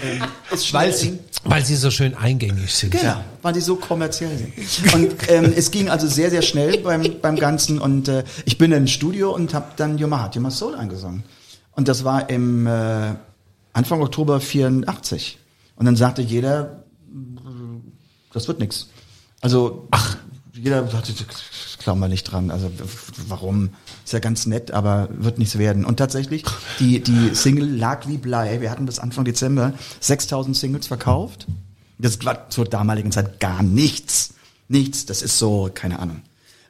ist schnell Weil sie, weil sie so schön eingängig sind. Genau, weil die so kommerziell sind. Und ähm, es ging also sehr, sehr schnell beim, beim Ganzen und äh, ich bin ins Studio und habe dann Your My Heart, Your My Soul eingesungen. Und das war im äh, Anfang Oktober 84. Und dann sagte jeder, das wird nix. Also Ach. Jeder sagte, glauben wir nicht dran. Also warum? Ist ja ganz nett, aber wird nichts werden. Und tatsächlich, die, die Single lag wie Blei. Wir hatten bis Anfang Dezember 6000 Singles verkauft. Das war zur damaligen Zeit gar nichts. Nichts. Das ist so, keine Ahnung.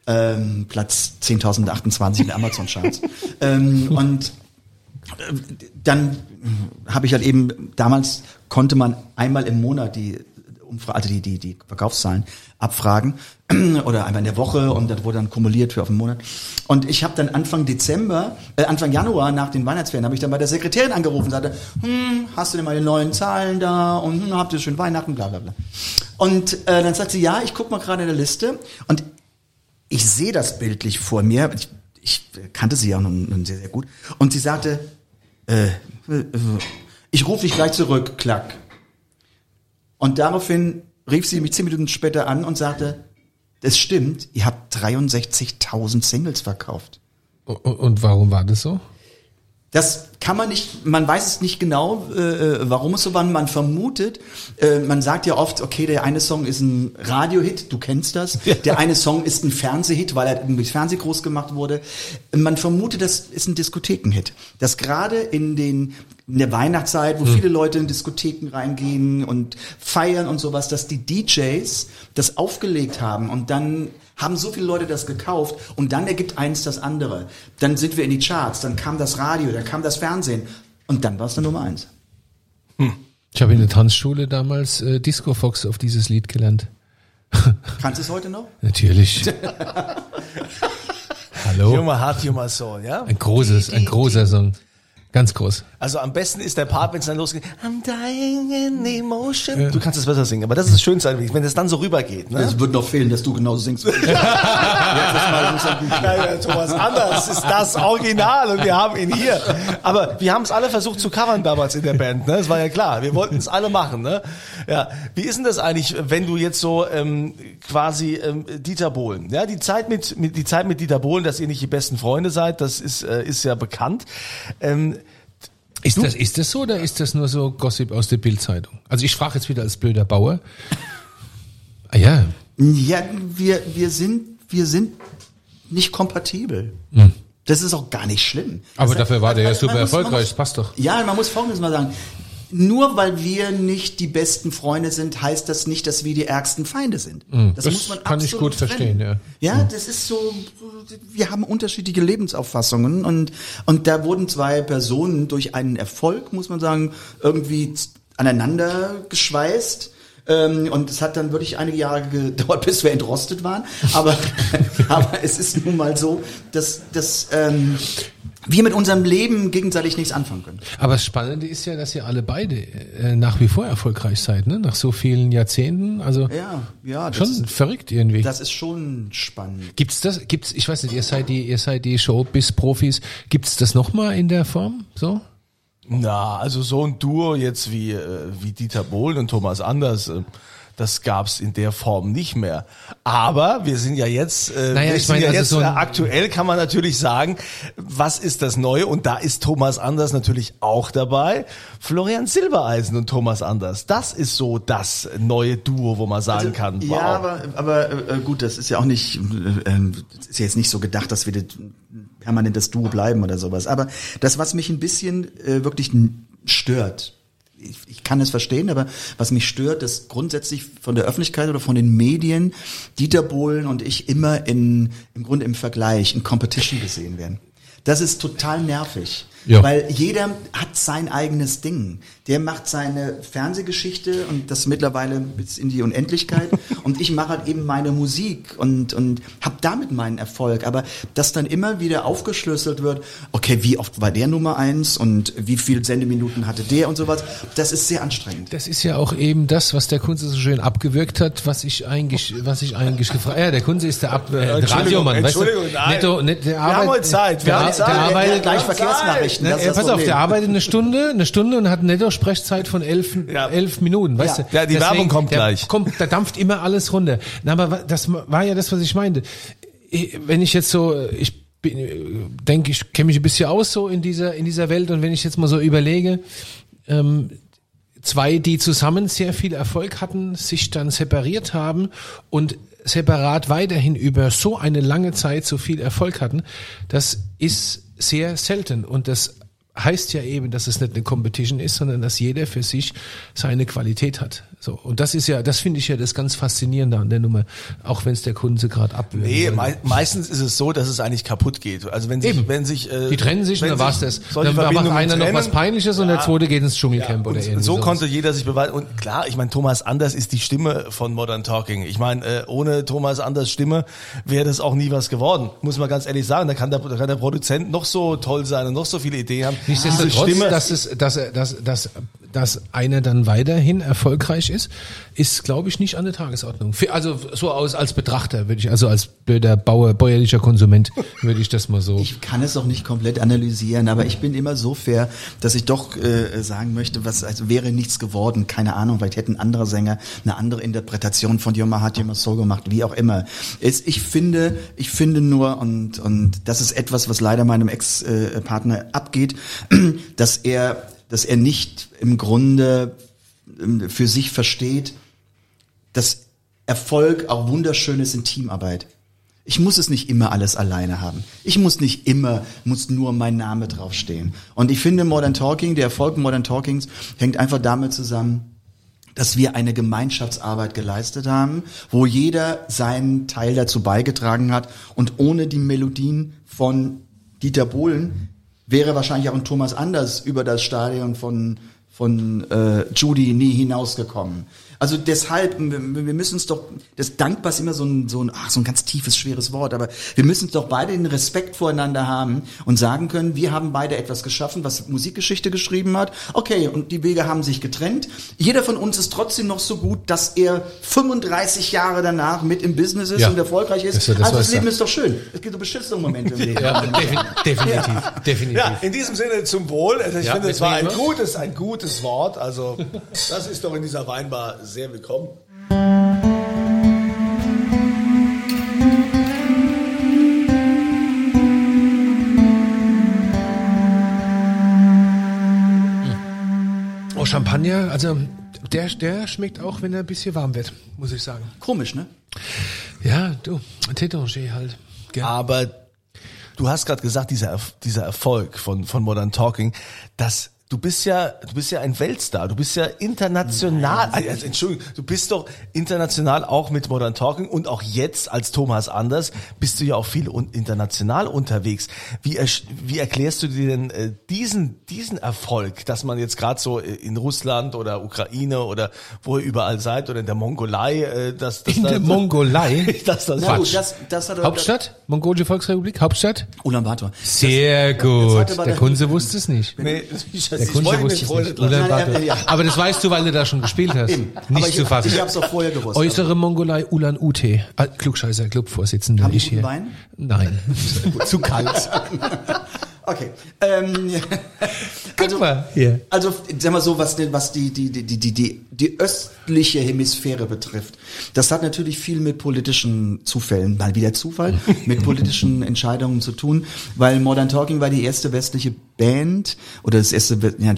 Ähm, Platz 10.028 in der Amazon-Charts. ähm, und äh, dann habe ich halt eben, damals konnte man einmal im Monat die Umfrage, also die, die, die Verkaufszahlen abfragen oder einmal in der Woche und das wurde dann kumuliert für auf einen Monat. Und ich habe dann Anfang Dezember, äh, Anfang Januar nach den Weihnachtsferien, habe ich dann bei der Sekretärin angerufen und sagte, hm, hast du denn mal die neuen Zahlen da und hm, habt ihr schön Weihnachten, bla bla bla. Und äh, dann sagt sie, ja, ich guck mal gerade in der Liste und ich sehe das bildlich vor mir. Ich, ich kannte sie ja nun, sehr, sehr gut. Und sie sagte, äh, äh, ich rufe dich gleich zurück, klack. Und daraufhin rief sie mich zehn Minuten später an und sagte, es stimmt, ihr habt 63.000 Singles verkauft. Und warum war das so? Das kann man nicht, man weiß es nicht genau, äh, äh, warum es so war. Man vermutet, äh, man sagt ja oft, okay, der eine Song ist ein Radiohit, du kennst das. Der eine Song ist ein Fernsehhit, weil er mit Fernseh groß gemacht wurde. Man vermutet, das ist ein Diskothekenhit. Dass gerade in den in der Weihnachtszeit, wo hm. viele Leute in Diskotheken reingehen und feiern und sowas, dass die DJs das aufgelegt haben und dann haben so viele Leute das gekauft und dann ergibt eins das andere. Dann sind wir in die Charts, dann kam das Radio, dann kam das Fernsehen und dann war es dann Nummer eins. Hm. Ich habe in der Tanzschule damals äh, Disco Fox auf dieses Lied gelernt. Kannst du es heute noch? Natürlich. Hallo. Humor Heart, Humor Soul, ja? Ein großes, ein großer Song. Ganz groß. Also am besten ist der Part, wenn es dann losgeht. I'm dying in emotion. Ja. Du kannst es besser singen, aber das ist das Schönste, wenn es dann so rübergeht. Ne? Es wird noch fehlen, dass du genauso singst. ja, ja, Thomas Anders ist das Original und wir haben ihn hier. Aber wir haben es alle versucht zu covern damals in der Band. Ne? Das war ja klar. Wir wollten es alle machen. Ne? Ja. Wie ist denn das eigentlich, wenn du jetzt so ähm, quasi ähm, Dieter Bohlen? Ja, die Zeit mit, mit die Zeit mit Dieter Bohlen, dass ihr nicht die besten Freunde seid, das ist äh, ist ja bekannt. Ähm, ist das, ist das so oder ist das nur so Gossip aus der Bildzeitung? Also ich frage jetzt wieder als blöder Bauer. Ah ja. Ja, wir, wir sind, wir sind nicht kompatibel. Hm. Das ist auch gar nicht schlimm. Aber das dafür war der ja super erfolgreich, das passt doch. Ja, man muss folgendes mal sagen nur weil wir nicht die besten Freunde sind, heißt das nicht, dass wir die ärgsten Feinde sind. Mm, das, das muss man kann ich gut trennen. verstehen, ja. Ja, mm. das ist so, wir haben unterschiedliche Lebensauffassungen und, und da wurden zwei Personen durch einen Erfolg, muss man sagen, irgendwie aneinander geschweißt. Ähm, und es hat dann wirklich einige Jahre gedauert, bis wir entrostet waren. Aber, aber es ist nun mal so, dass, dass ähm, wir mit unserem Leben gegenseitig nichts anfangen können. Aber das Spannende ist ja, dass ihr alle beide äh, nach wie vor erfolgreich seid, ne? Nach so vielen Jahrzehnten. Also ja, ja, schon ist, verrückt irgendwie. Das ist schon spannend. Gibt's das? Gibt's? Ich weiß nicht. Ihr seid die, ihr seid die Showbiz-Profis. Gibt's das noch mal in der Form? So? Na, also so ein Duo jetzt wie äh, wie Dieter Bohlen und Thomas Anders. Äh, das gab's in der Form nicht mehr. Aber wir sind ja jetzt, äh, naja, wir ich meine, ja also jetzt so aktuell kann man natürlich sagen, was ist das Neue? Und da ist Thomas Anders natürlich auch dabei. Florian Silbereisen und Thomas Anders. Das ist so das neue Duo, wo man sagen also, kann. Wow. Ja, aber, aber äh, gut, das ist ja auch nicht, äh, äh ist ja jetzt nicht so gedacht, dass wir das permanent das Duo bleiben oder sowas. Aber das, was mich ein bisschen äh, wirklich stört, ich, ich kann es verstehen, aber was mich stört, dass grundsätzlich von der Öffentlichkeit oder von den Medien Dieter Bohlen und ich immer in, im Grunde im Vergleich, in Competition gesehen werden. Das ist total nervig. Ja. Weil jeder hat sein eigenes Ding. Der macht seine Fernsehgeschichte und das mittlerweile bis in die Unendlichkeit. und ich mache halt eben meine Musik und, und habe damit meinen Erfolg. Aber dass dann immer wieder aufgeschlüsselt wird, okay, wie oft war der Nummer eins und wie viel Sendeminuten hatte der und sowas, das ist sehr anstrengend. Das ist ja auch eben das, was der Kunze so schön abgewirkt hat, was ich eigentlich, was ich eigentlich gefragt. Ja, der Kunze ist der, Ab äh, Radiomann, weißt du? Netto, net, der Wir haben Zeit, wir der, haben Zeit. der arbeitet gleich. Verkehrsnachrichten. Ne, das pass auf, der arbeitet eine Stunde, eine Stunde und hat netto Sprechzeit von elf, Ja. elf Minuten, weißt Ja. du? Ja, die Werbung kommt gleich. Kommt, da dampft immer alles runter. Na, aber das war ja das, was ich meinte. Ich- Wenn ich jetzt so, ich bin, denke, ich kenne mich ein bisschen aus so in dieser, in dieser Welt und wenn ich jetzt mal so überlege, ähm, zwei, die zusammen sehr viel Erfolg hatten, sich dann separiert haben und separat weiterhin über so eine lange Zeit so viel Erfolg hatten, das ist sehr selten und das heißt ja eben, dass es nicht eine Competition ist, sondern dass jeder für sich seine Qualität hat. So und das ist ja, das finde ich ja das ganz faszinierende an der Nummer, auch wenn es der Kunde gerade abwürgt. Nee, mei meistens ist es so, dass es eigentlich kaputt geht. Also wenn sich, Eben. wenn sich, äh, die trennen sich und dann war's sich das. Dann macht einer noch was trennen, Peinliches und der Ja. zweite geht ins Dschungelcamp oder und irgendwie so sowas. konnte jeder sich beweisen. Und klar, ich meine, Thomas Anders ist die Stimme von Modern Talking. Ich meine, äh, ohne Thomas Anders Stimme wäre das auch nie was geworden. Muss man ganz ehrlich sagen. Da kann der, da kann der Produzent noch so toll sein und noch so viele Ideen haben. Nichtsdestotrotz, dass, es, dass, er- dass, dass, dass einer dann weiterhin erfolgreich ist, ist, glaube ich, nicht an der Tagesordnung. Also so aus als Betrachter würde ich, also als blöder Bauer, bäuerlicher Konsument würde ich das mal so. Ich kann es auch nicht komplett analysieren, aber ich bin immer so fair, dass ich doch äh, sagen möchte, was also wäre nichts geworden, keine Ahnung, vielleicht hätten andere Sänger eine andere Interpretation von Yoma hat Yoma Soul gemacht, wie auch immer. Es, ich finde, ich finde nur und und das ist etwas, was leider meinem Ex-Partner abgeht, dass er dass er nicht im Grunde ähm, für sich versteht, dass Erfolg auch wunderschön ist in Teamarbeit. Ich muss es nicht immer alles alleine haben. Ich muss nicht immer, muss nur mein Name draufstehen. Und ich finde Modern Talking, der Erfolg Modern Talkings hängt einfach damit zusammen, dass wir eine Gemeinschaftsarbeit geleistet haben, wo jeder seinen Teil dazu beigetragen hat. Und ohne die Melodien von Dieter Bohlen wäre wahrscheinlich auch ein Thomas Anders über das Stadion von, von äh, Judy nie hinausgekommen. Also deshalb, wir wir müssen uns doch, das dankbar ist immer so ein, so ein, ach, so ein ganz tiefes, schweres Wort, aber wir müssen uns doch beide den Respekt voreinander haben und sagen können, wir haben beide etwas geschaffen, was Musikgeschichte geschrieben hat. Okay, und die Wege haben sich getrennt. Jeder von uns ist trotzdem noch so gut, dass er 35 Jahre danach mit im Business ist Ja. und erfolgreich ist. Das ja das, also das Leben ist doch schön. Es gibt so beschissene Momente im Leben. ja, defi definitiv, definitiv. Ja, in diesem Sinne zum Wohl. Also ich Ja, finde, es war ein gutes, ein gutes Wort. Also das ist doch in dieser Weinbar sehr willkommen. Oh, Champagner, also der, der schmeckt auch, wenn er ein bisschen warm wird, muss ich sagen. Komisch, ne? Ja, du, Tétanger halt. Gell? Aber du hast gerade gesagt, dieser, dieser Erfolg von, von Modern Talking, das Du bist ja, du bist ja ein Weltstar. Du bist ja international. Also, Entschuldigung, du bist doch international auch mit Modern Talking und auch jetzt als Thomas Anders bist du ja auch viel un international unterwegs. Wie, ersch- wie erklärst du dir denn äh, diesen, diesen Erfolg, dass man jetzt gerade so äh, in Russland oder Ukraine oder wo ihr überall seid oder in der Mongolei, äh, dass, dass In da- der Mongolei? dass das Na gut, Quatsch. das, das hat Hauptstadt? Mongolische Volksrepublik? Hauptstadt? Ulaanbaatar. Sehr jetzt gut. Der der- Kunze wusste es nicht. Nee, ich, Der ich wollte wusste freuen. nicht. Ulaanbaatar. Nein, ja. Aber das weißt du, weil du da schon gespielt hast. Eben. Nicht Aber ich, zu fassen. Ich habe es auch vorher gewusst. Äußere Mongolei Ulan-Ute. Ah, Klugscheißer, Clubvorsitzender. Haben ich hier. Wein? Nein. Zu kalt. Okay. Ähm, also, mal hier. also sag mal so, was, was die, die, die, die, die, die, östliche Hemisphäre betrifft, das hat natürlich viel mit politischen Zufällen, mal wieder Zufall, mit politischen Entscheidungen zu tun, weil Modern Talking war die erste westliche Band oder das erste, ja,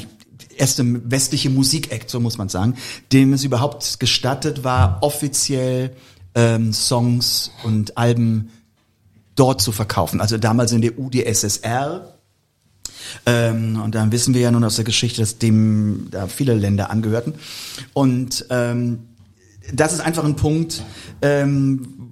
erste westliche Musikact, so muss man sagen, dem es überhaupt gestattet war, offiziell ähm, Songs und Alben dort zu verkaufen. Also damals in der UdSSR. Ähm, und dann wissen wir ja nun aus der Geschichte, dass dem da viele Länder angehörten. Und ähm, das ist einfach ein Punkt, ähm,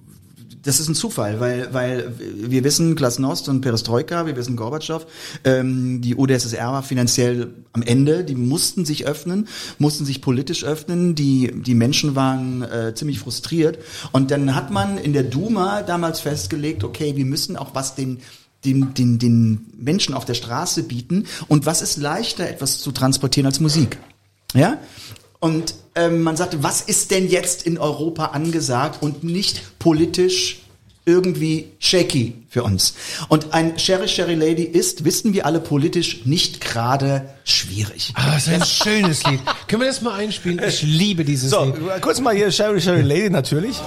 das ist ein Zufall, weil, weil wir wissen Glasnost und Perestroika, wir wissen Gorbatschow, ähm, die UdSSR war finanziell am Ende, die mussten sich öffnen, mussten sich politisch öffnen, die, die Menschen waren äh, ziemlich frustriert und dann hat man in der Duma damals festgelegt, okay, wir müssen auch was den den, den, den Menschen auf der Straße bieten und was ist leichter etwas zu transportieren als Musik? Ja? Und ähm, man sagte, was ist denn jetzt in Europa angesagt und nicht politisch irgendwie shaky für uns. Und ein Sherry Sherry Lady ist, wissen wir alle politisch, nicht gerade schwierig. Ah, das ist ein schönes Lied. Können wir das mal einspielen? Ich liebe dieses So, Lied. kurz mal hier Sherry Sherry Lady natürlich.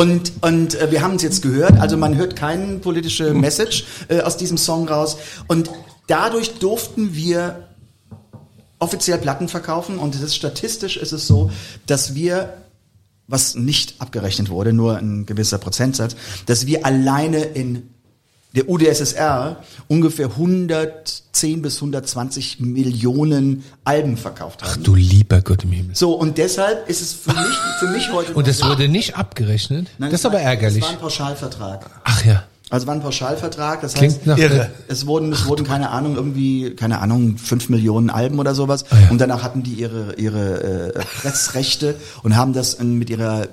Und, und äh, wir haben es jetzt gehört, also man hört keine politische Message äh, aus diesem Song raus. Und dadurch durften wir offiziell Platten verkaufen. Und es ist statistisch ist es so, dass wir was nicht abgerechnet wurde, nur ein gewisser Prozentsatz, dass wir alleine in der UdSSR ungefähr 110 bis 120 Millionen Alben verkauft Ach haben. du lieber Gott im Himmel. So, und deshalb ist es für mich, für mich heute... Und das wurde nicht abgerechnet? Nein, das ist aber ärgerlich. Es war ein Pauschalvertrag. Ach ja. Also war ein Pauschalvertrag, das Klingt heißt, nach Irre. es wurden, es wurden keine Ahnung irgendwie, keine Ahnung, fünf Millionen Alben oder sowas. Ah, ja. Und danach hatten die ihre ihre äh, Pressrechte und haben das in, mit ihrer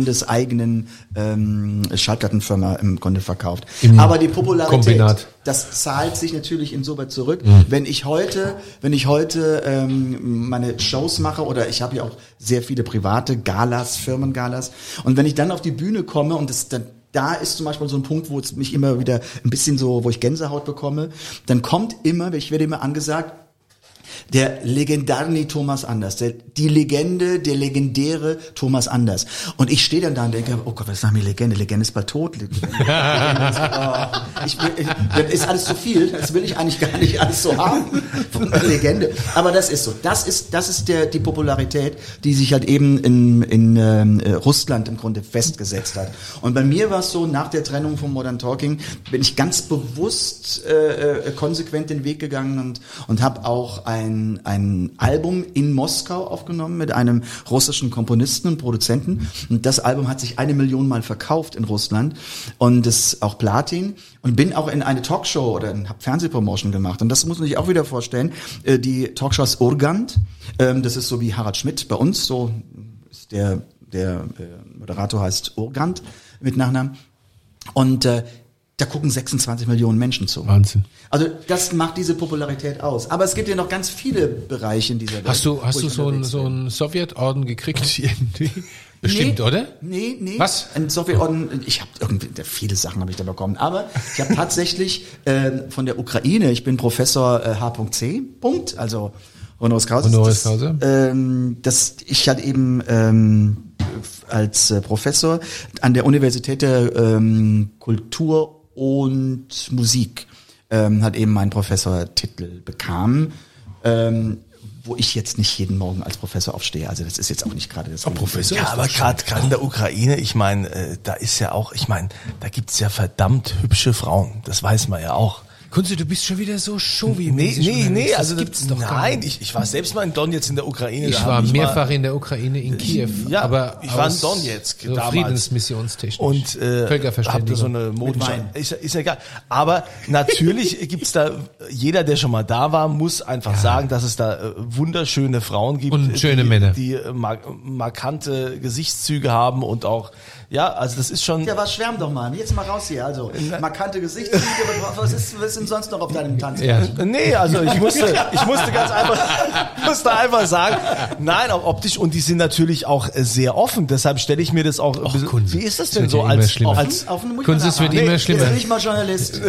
landeseigenen ähm, Schallplattenfirma im Grunde verkauft. Im Aber die Popularität, Kombinat. das zahlt sich natürlich insoweit zurück, Mhm. wenn ich heute, wenn ich heute ähm, meine Shows mache oder ich habe ja auch sehr viele private Galas, Firmengalas und wenn ich dann auf die Bühne komme und das dann da ist zum Beispiel so ein Punkt, wo es mich immer wieder ein bisschen so, wo ich Gänsehaut bekomme, dann kommt immer, ich werde immer angesagt, der legendarni Thomas Anders, der, die Legende, der legendäre Thomas Anders. Und ich stehe dann da und denke, oh Gott, was denn die Legende? Legende ist bald tot. Legende, Legende ist, oh, ich, ich, das ist alles zu viel. Das will ich eigentlich gar nicht alles so haben von der Legende. Aber das ist so. Das ist, das ist der, die Popularität, die sich halt eben in, in ähm, äh, Russland im Grunde festgesetzt hat. Und bei mir war es so, nach der Trennung von Modern Talking bin ich ganz bewusst äh, äh, konsequent den Weg gegangen und, und habe auch ein, ein Album in Moskau aufgenommen mit einem russischen Komponisten und Produzenten. Und das Album hat sich eine Million Mal verkauft in Russland und ist auch Platin. Und bin auch in eine Talkshow oder habe Fernsehpromotion gemacht. Und das muss man sich auch wieder vorstellen. Äh, die Talkshow ist Urgant. Ähm, das ist so wie Harald Schmidt bei uns. So ist der, der äh, Moderator heißt Urgant mit Nachnamen. Und äh, da gucken 26 Millionen Menschen zu. Wahnsinn. Also das macht diese Popularität aus. Aber es gibt ja noch ganz viele Bereiche in dieser Welt. Hast du, hast du so einen, unterwegs so einen Sowjetorden gekriegt irgendwie? Bestimmt, nee, oder? Nee, nee. Was? Ein Sowjetorden, ich habe irgendwie, viele Sachen habe ich da bekommen, aber ich habe tatsächlich ähm, von der Ukraine, ich bin Professor äh, H.C. Punkt, also Honoris Causa. Honoris das, Causa. Ähm, das, ich hatte eben ähm, als äh, Professor an der Universität der ähm, Kultur und Musik ähm, hat eben meinen Professortitel bekam. Ähm, wo ich jetzt nicht jeden Morgen als Professor aufstehe. Also das ist jetzt auch nicht gerade das. Professor? Ja, aber gerade gerade in der Ukraine, ich meine, äh, da ist ja auch, ich meine, da gibt's ja verdammt hübsche Frauen. Das weiß man ja auch. Kunze, du bist schon wieder so showy. Nee, nee, nee, also das gibt's doch nein, ich, ich war selbst mal in Don jetzt in der Ukraine. Ich war hab mehrfach mal, in der Ukraine, in Kiew. ja, aber ich war in Donetsk so damals. Friedensmissionstechnisch. und äh, hab da so eine Wein. ist, ist ja egal. Aber natürlich gibt's da, jeder, der schon mal da war, muss einfach sagen, dass es da äh, wunderschöne Frauen gibt. Und schöne die, Männer. Die äh, mar markante Gesichtszüge haben und auch, ja, also das ist schon... Ja, was schwärm doch mal. Jetzt mal raus hier. Also, markante Gesichtszüge. was, ist, was ist denn sonst noch auf deinem Tanz? ja. Nee, also ich musste, ich musste ganz einfach, musste einfach sagen, nein, auch optisch und die sind natürlich auch äh, sehr offen. Deshalb stelle ich mir das auch. bisschen- Kunze, wie ist das es denn so als, schlimmer. als Auf einen Kunst, es wird nee, immer Jetzt schlimmer. bin ich mal Journalist.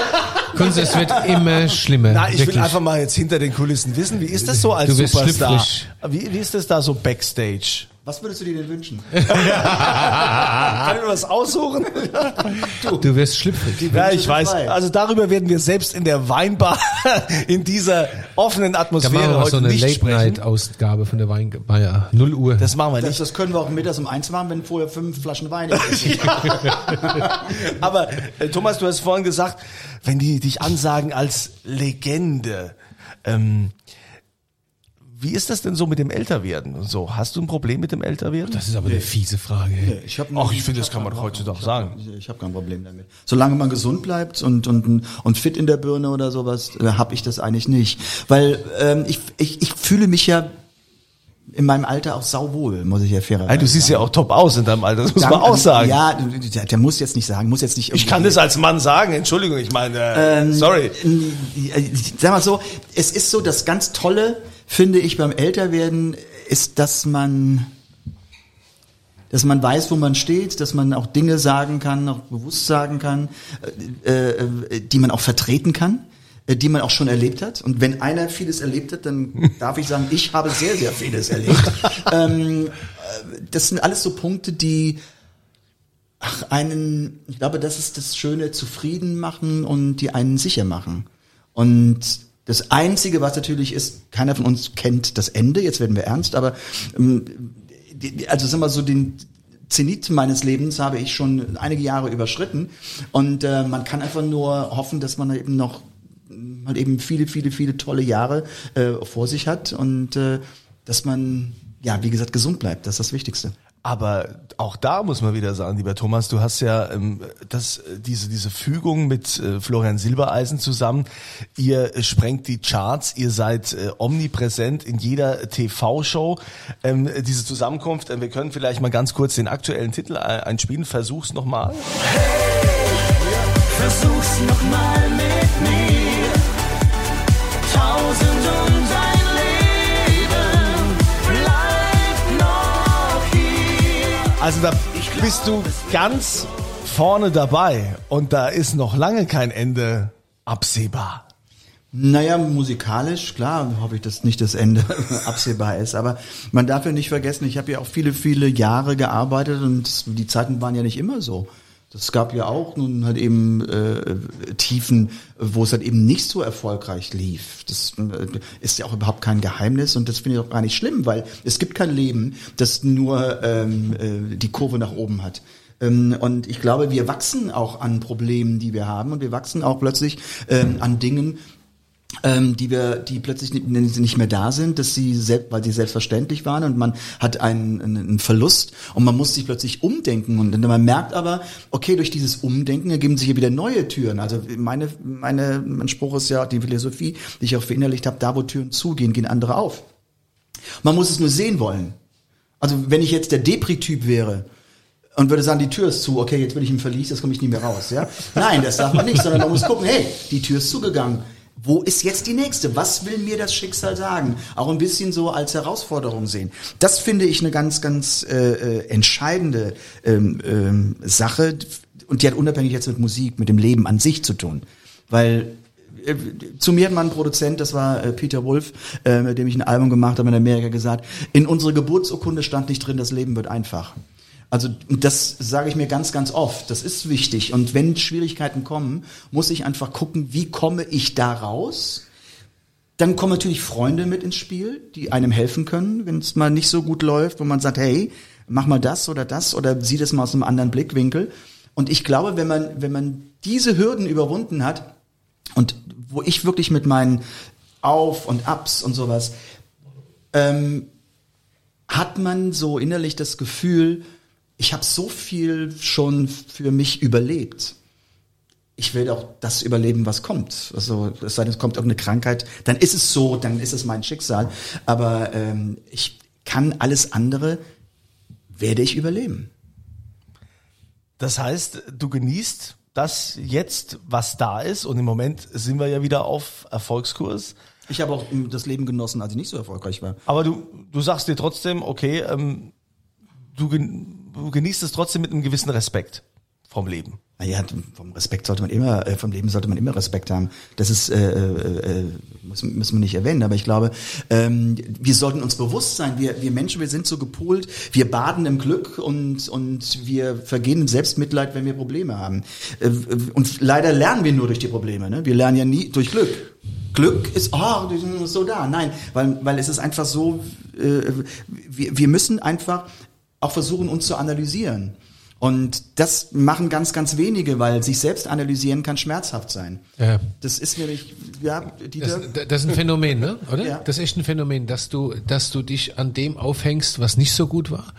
Kunze, es wird immer schlimmer. Nein, ich wirklich. will einfach mal jetzt hinter den Kulissen wissen, wie ist das so als Du wirst Superstar? schlüpfrig. Wie, wie ist das da so Backstage? Was würdest du dir denn wünschen? Kann ich mir was aussuchen? Du wirst schlüpfrig. Ja, ich weiß. frei. Also darüber werden wir selbst in der Weinbar in dieser offenen Da machen Atmosphäre wir heute so eine nicht sprechen. Late-Night-Ausgabe von der Weinbar. Ja, 0 Uhr. Das machen wir Das, nicht. das können wir auch mittags um eins machen, wenn vorher fünf Flaschen Wein sind. Aber äh, Thomas, du hast vorhin gesagt, wenn die dich ansagen als Legende, ähm, wie ist das denn so mit dem Älterwerden und so? Hast du ein Problem mit dem Älterwerden? das ist aber eine fiese Frage. Ich hab Ach, ich finde, das kann man heutzutage sagen. Ich, ich habe kein Problem damit. Solange man gesund bleibt und und und fit in der Birne oder sowas, äh, habe ich das eigentlich nicht. Weil ähm, ich, ich ich fühle mich ja in meinem Alter auch sauwohl, muss ich ja fairerweise du siehst ja auch top aus in deinem Alter, das muss sagen. man auch sagen. Ja, der, der muss jetzt nicht sagen, muss jetzt nicht. Ich kann das als Mann sagen, Entschuldigung, ich meine, äh, Ähm, sorry. Sag mal so, es ist so, das ganz Tolle, finde ich, beim Älterwerden, ist, dass man, dass man weiß, wo man steht, dass man auch Dinge sagen kann, auch bewusst sagen kann, äh, äh, die man auch vertreten kann, äh, die man auch schon erlebt hat. Und wenn einer vieles erlebt hat, dann darf ich sagen, ich habe sehr, sehr vieles erlebt. ähm, äh, das sind alles so Punkte, die ach, einen, ich glaube, das ist das Schöne, zufrieden machen und die einen sicher machen. Und das Einzige, was natürlich ist, keiner von uns kennt das Ende, jetzt werden wir ernst, aber ähm, also sagen wir so, den Zenit meines Lebens habe ich schon einige Jahre überschritten und äh, man kann einfach nur hoffen, dass man eben noch mh, halt eben viele, viele, viele tolle Jahre äh, vor sich hat und äh, dass man, ja, wie gesagt, gesund bleibt, das ist das Wichtigste. Aber auch da muss man wieder sagen, lieber Thomas, du hast ja ähm, das, diese, diese Fügung mit äh, Florian Silbereisen zusammen. Ihr äh, sprengt die Charts, ihr seid äh, omnipräsent in jeder TV-Show. Ähm, diese Zusammenkunft, äh, wir können vielleicht mal ganz kurz den aktuellen Titel äh, einspielen. Versuch's nochmal. Versuch's nochmal mit mir. Tausend Also da bist du ganz vorne dabei und da ist noch lange kein Ende absehbar. Naja, musikalisch, klar, hoffe ich, dass nicht das Ende absehbar ist. Aber man darf ja nicht vergessen, ich habe ja auch viele, viele Jahre gearbeitet und die Zeiten waren ja nicht immer so. Das gab ja auch nun halt eben äh, Tiefen, wo es halt eben nicht so erfolgreich lief. Das äh, ist ja auch überhaupt kein Geheimnis und das finde ich auch gar nicht schlimm, weil es gibt kein Leben, das nur ähm, äh, die Kurve nach oben hat. Ähm, Und ich glaube, wir wachsen auch an Problemen, die wir haben und wir wachsen auch plötzlich ähm, an Dingen, ähm, die wir, die plötzlich nicht, mehr da sind, dass sie selbst, weil sie selbstverständlich waren und man hat einen, einen, Verlust und man muss sich plötzlich umdenken und man merkt aber, okay, durch dieses Umdenken ergeben sich ja wieder neue Türen. Also meine, meine, mein Spruch ist ja die Philosophie, die ich auch verinnerlicht habe, da wo Türen zugehen, gehen andere auf. Man muss es nur sehen wollen. Also wenn ich jetzt der Depri-Typ wäre und würde sagen, die Tür ist zu, okay, jetzt bin ich im Verlies, jetzt komme ich nie mehr raus. Ja? Nein, das darf man nicht, sondern man muss gucken, hey, die Tür ist zugegangen. Wo ist jetzt die nächste? Was will mir das Schicksal sagen? Auch ein bisschen so als Herausforderung sehen. Das finde ich eine ganz, ganz äh, äh, entscheidende ähm, ähm, Sache und die hat unabhängig jetzt mit Musik, mit dem Leben an sich zu tun. Weil äh, zu mir hat mal ein Produzent, das war äh, Peter Wolf, äh, mit dem ich ein Album gemacht habe in Amerika, gesagt, in unserer Geburtsurkunde stand nicht drin, das Leben wird einfach. Also das sage ich mir ganz, ganz oft. Das ist wichtig. Und wenn Schwierigkeiten kommen, muss ich einfach gucken, wie komme ich da raus? Dann kommen natürlich Freunde mit ins Spiel, die einem helfen können, wenn es mal nicht so gut läuft, wo man sagt, hey, mach mal das oder das oder sieh das mal aus einem anderen Blickwinkel. Und ich glaube, wenn man, wenn man diese Hürden überwunden hat und wo ich wirklich mit meinen Auf und Abs und sowas, ähm, hat man so innerlich das Gefühl, ich habe so viel schon für mich überlebt. Ich werde auch das überleben, was kommt. Also es sei denn, es kommt irgendeine Krankheit, dann ist es so, dann ist es mein Schicksal. Aber ähm, ich kann alles andere, werde ich überleben. Das heißt, du genießt das jetzt, was da ist und im Moment sind wir ja wieder auf Erfolgskurs. Ich habe auch das Leben genossen, als ich nicht so erfolgreich war. Aber du, du sagst dir trotzdem, okay, ähm, du, du genießt es trotzdem mit einem gewissen Respekt vom Leben. Naja, vom Respekt sollte man immer, äh, vom Leben sollte man immer Respekt haben. Das ist, äh, äh, muss, müssen wir nicht erwähnen, aber ich glaube, ähm, wir sollten uns bewusst sein, wir, wir Menschen, wir sind so gepolt, wir baden im Glück und, und wir vergehen Selbstmitleid, wenn wir Probleme haben. Äh, und leider lernen wir nur durch die Probleme, ne? Wir lernen ja nie durch Glück. Glück ist, oh, so da. Nein, weil, weil es ist einfach so, äh, wir, wir müssen einfach auch versuchen, uns zu analysieren. Und das machen ganz, ganz wenige, weil sich selbst analysieren kann schmerzhaft sein. Ja. Das ist nämlich, ja, Dieter. Das, das ist ein Phänomen, ne? Oder? Ja. Das ist echt ein Phänomen, dass du, dass du dich an dem aufhängst, was nicht so gut war.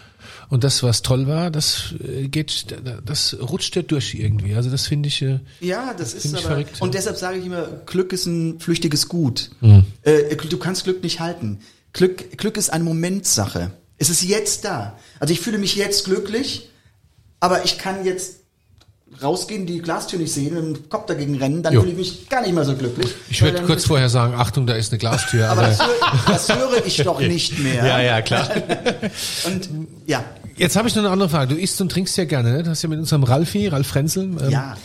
Und das, was toll war, das äh, geht, das rutscht dir durch irgendwie. Also das finde ich. äh, Ja, das ist Find ich aber. verrückt, und ja. deshalb sage ich immer, Glück ist ein flüchtiges Gut. Mhm. Äh, du kannst Glück nicht halten. Glück, Glück ist eine Momentsache. Es ist jetzt da. Also ich fühle mich jetzt glücklich, aber ich kann jetzt rausgehen, die Glastür nicht sehen und den Kopf dagegen rennen, dann Jo. fühle ich mich gar nicht mehr so glücklich. Ich würde kurz vorher sagen, Achtung, da ist eine Glastür. Aber Aber, das, hör, das höre ich doch nicht mehr. ja, ja, klar. Und ja, Jetzt habe ich noch eine andere Frage. Du isst und trinkst ja gerne, ne? Du hast ja mit unserem Ralfi, Ralf Frenzel, ähm, ja,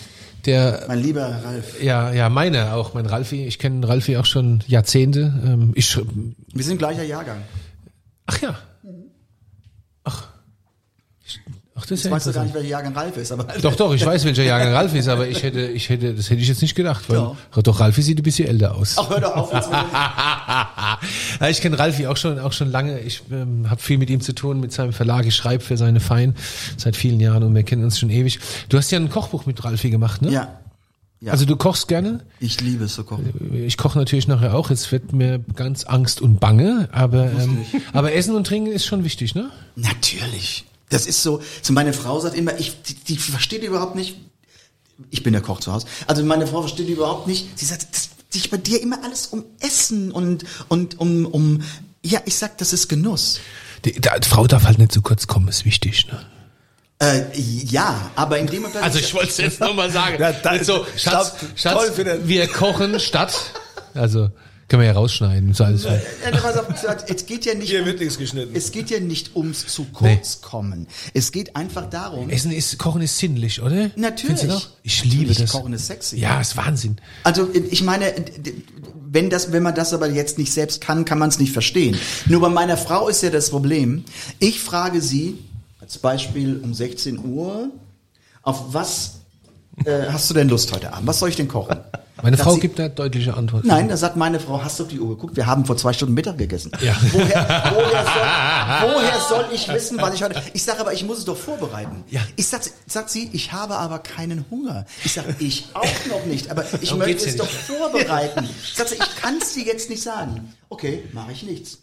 der mein lieber Ralf. ja, ja, meine auch, mein Ralfi. Ich kenne Ralfi auch schon Jahrzehnte. Ähm, ich, Wir sind gleicher Jahrgang. ach ja. Ach. Ach, das ist ja weißt du gar nicht, welcher Jahrgang Ralf ist, aber Doch, doch, ich weiß, welcher Jahrgang Ralf ist, aber ich hätte, ich hätte, das hätte ich jetzt nicht gedacht, weil Doch. doch Ralfi sieht ein bisschen älter aus. Ach, hör doch auf. Jetzt Ja, ich kenne Ralfi auch schon, auch schon lange. Ich ähm, habe viel mit ihm zu tun, mit seinem Verlag. Ich schreibe für seine Fein seit vielen Jahren und wir kennen uns schon ewig. Du hast ja ein Kochbuch mit Ralfi gemacht, ne? ja, ja. Also du kochst gerne? ich liebe es zu kochen. Ich koche natürlich nachher auch. Jetzt wird mir ganz Angst und Bange, aber ähm, aber Essen und Trinken ist schon wichtig, ne? Natürlich. Das ist so, so meine Frau sagt immer, ich, die, die versteht überhaupt nicht, ich bin der Koch zu Hause, also meine Frau versteht überhaupt nicht, sie sagt, das sich bei dir immer alles um Essen und, und um, um, ja, ich sag, das ist Genuss. Die, die Frau darf halt nicht zu kurz kommen, ist wichtig, ne? Äh, ja, aber in dem Moment, Also ich wollte es jetzt nur mal sagen. Ja, da- so, Schatz. Schatz den- wir kochen statt. Also können wir ja rausschneiden. So alles Ja, pass auf, es geht ja nicht, Hier um, wird nichts geschnitten. es geht ja nicht ums zu kurz kommen. Es geht einfach darum, Essen ist, Kochen ist sinnlich, oder? Natürlich. Ich liebe Natürlich, das. Kochen ist sexy. Ja, ist Wahnsinn. Also ich meine, wenn das, wenn man das aber jetzt nicht selbst kann, kann man es nicht verstehen. Nur bei meiner Frau ist ja das Problem. Ich frage sie als Beispiel um 16 Uhr, auf was äh, hast du denn Lust heute Abend? Was soll ich denn kochen? Meine Frau sie, gibt eine deutliche Antwort. Nein, da sagt meine Frau, hast du auf die Uhr geguckt? Wir haben vor zwei Stunden Mittag gegessen. Ja. Woher, woher, soll, woher soll ich wissen, was ich heute... Ich sage aber, ich muss es doch vorbereiten. Ja. Ich sag, sagt sie, ich habe aber keinen Hunger. Ich sage, ich auch noch nicht, aber ich Darum möchte es ja doch vorbereiten. Sagt sie, ich kann es dir jetzt nicht sagen. Okay, mache ich nichts.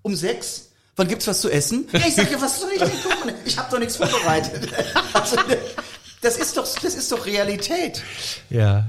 Um sechs, wann gibt's was zu essen? Ja, ich sage, was soll ich denn kochen? Ich habe doch nichts vorbereitet. Also, das ist doch, das ist doch Realität. Ja.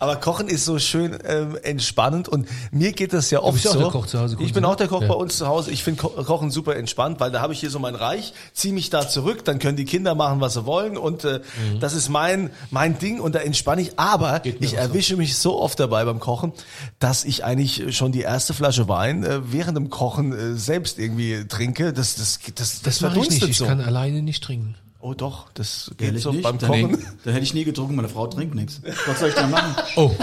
Aber Kochen ist so schön ähm, entspannend und mir geht das ja oft bist auch so. der Koch zu Hause, ich bin auch der Koch Ja. bei uns zu Hause. Ich finde Ko Kochen super entspannt, weil da habe ich hier so mein Reich, ziehe mich da zurück, dann können die Kinder machen, was sie wollen und äh, das ist mein mein Ding und da entspanne ich. Aber Mhm. Ich auch so. erwische mich so oft dabei beim Kochen, dass ich eigentlich schon die erste Flasche Wein äh, während dem Kochen äh, selbst irgendwie trinke. Das das das das, Das mache ich nicht. Ich so. kann alleine nicht trinken. Oh doch, das geht Ehrlich so nicht? beim Dann, Kochen. dann hätte ich nie getrunken, meine Frau trinkt nichts. Was soll ich da machen? Oh.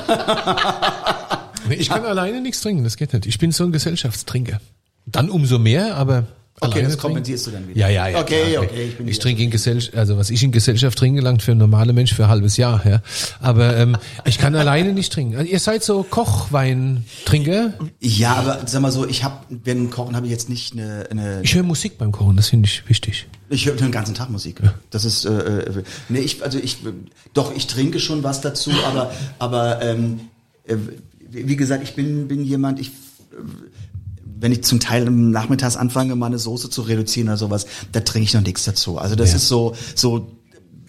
nee, ich kann alleine nichts trinken, das geht nicht. Ich bin so ein Gesellschaftstrinker. Dann umso mehr, aber Okay, das trinken- kompensierst du dann wieder. Ja, ja, ja. Okay, klar. okay, ich bin ich trinke in Gesellschaft, also was ich in Gesellschaft trinke, langt für ein normaler Mensch für ein halbes Jahr, ja. Aber ähm, ich kann alleine nicht trinken. Also ihr seid so Kochweintrinker. Ja, aber sag mal so, ich habe, wenn Kochen habe ich jetzt nicht eine, eine Ich höre Musik beim Kochen, das finde ich wichtig. ich höre den ganzen Tag Musik. Das ist, äh, äh, nee, ich, also ich, doch, ich trinke schon was dazu, aber, aber ähm, äh, wie wie gesagt, ich bin, bin jemand, ich, äh, wenn ich zum Teil nachmittags anfange, mal eine Soße zu reduzieren oder sowas, da trinke ich noch nichts dazu. Also das Ja. ist so, so,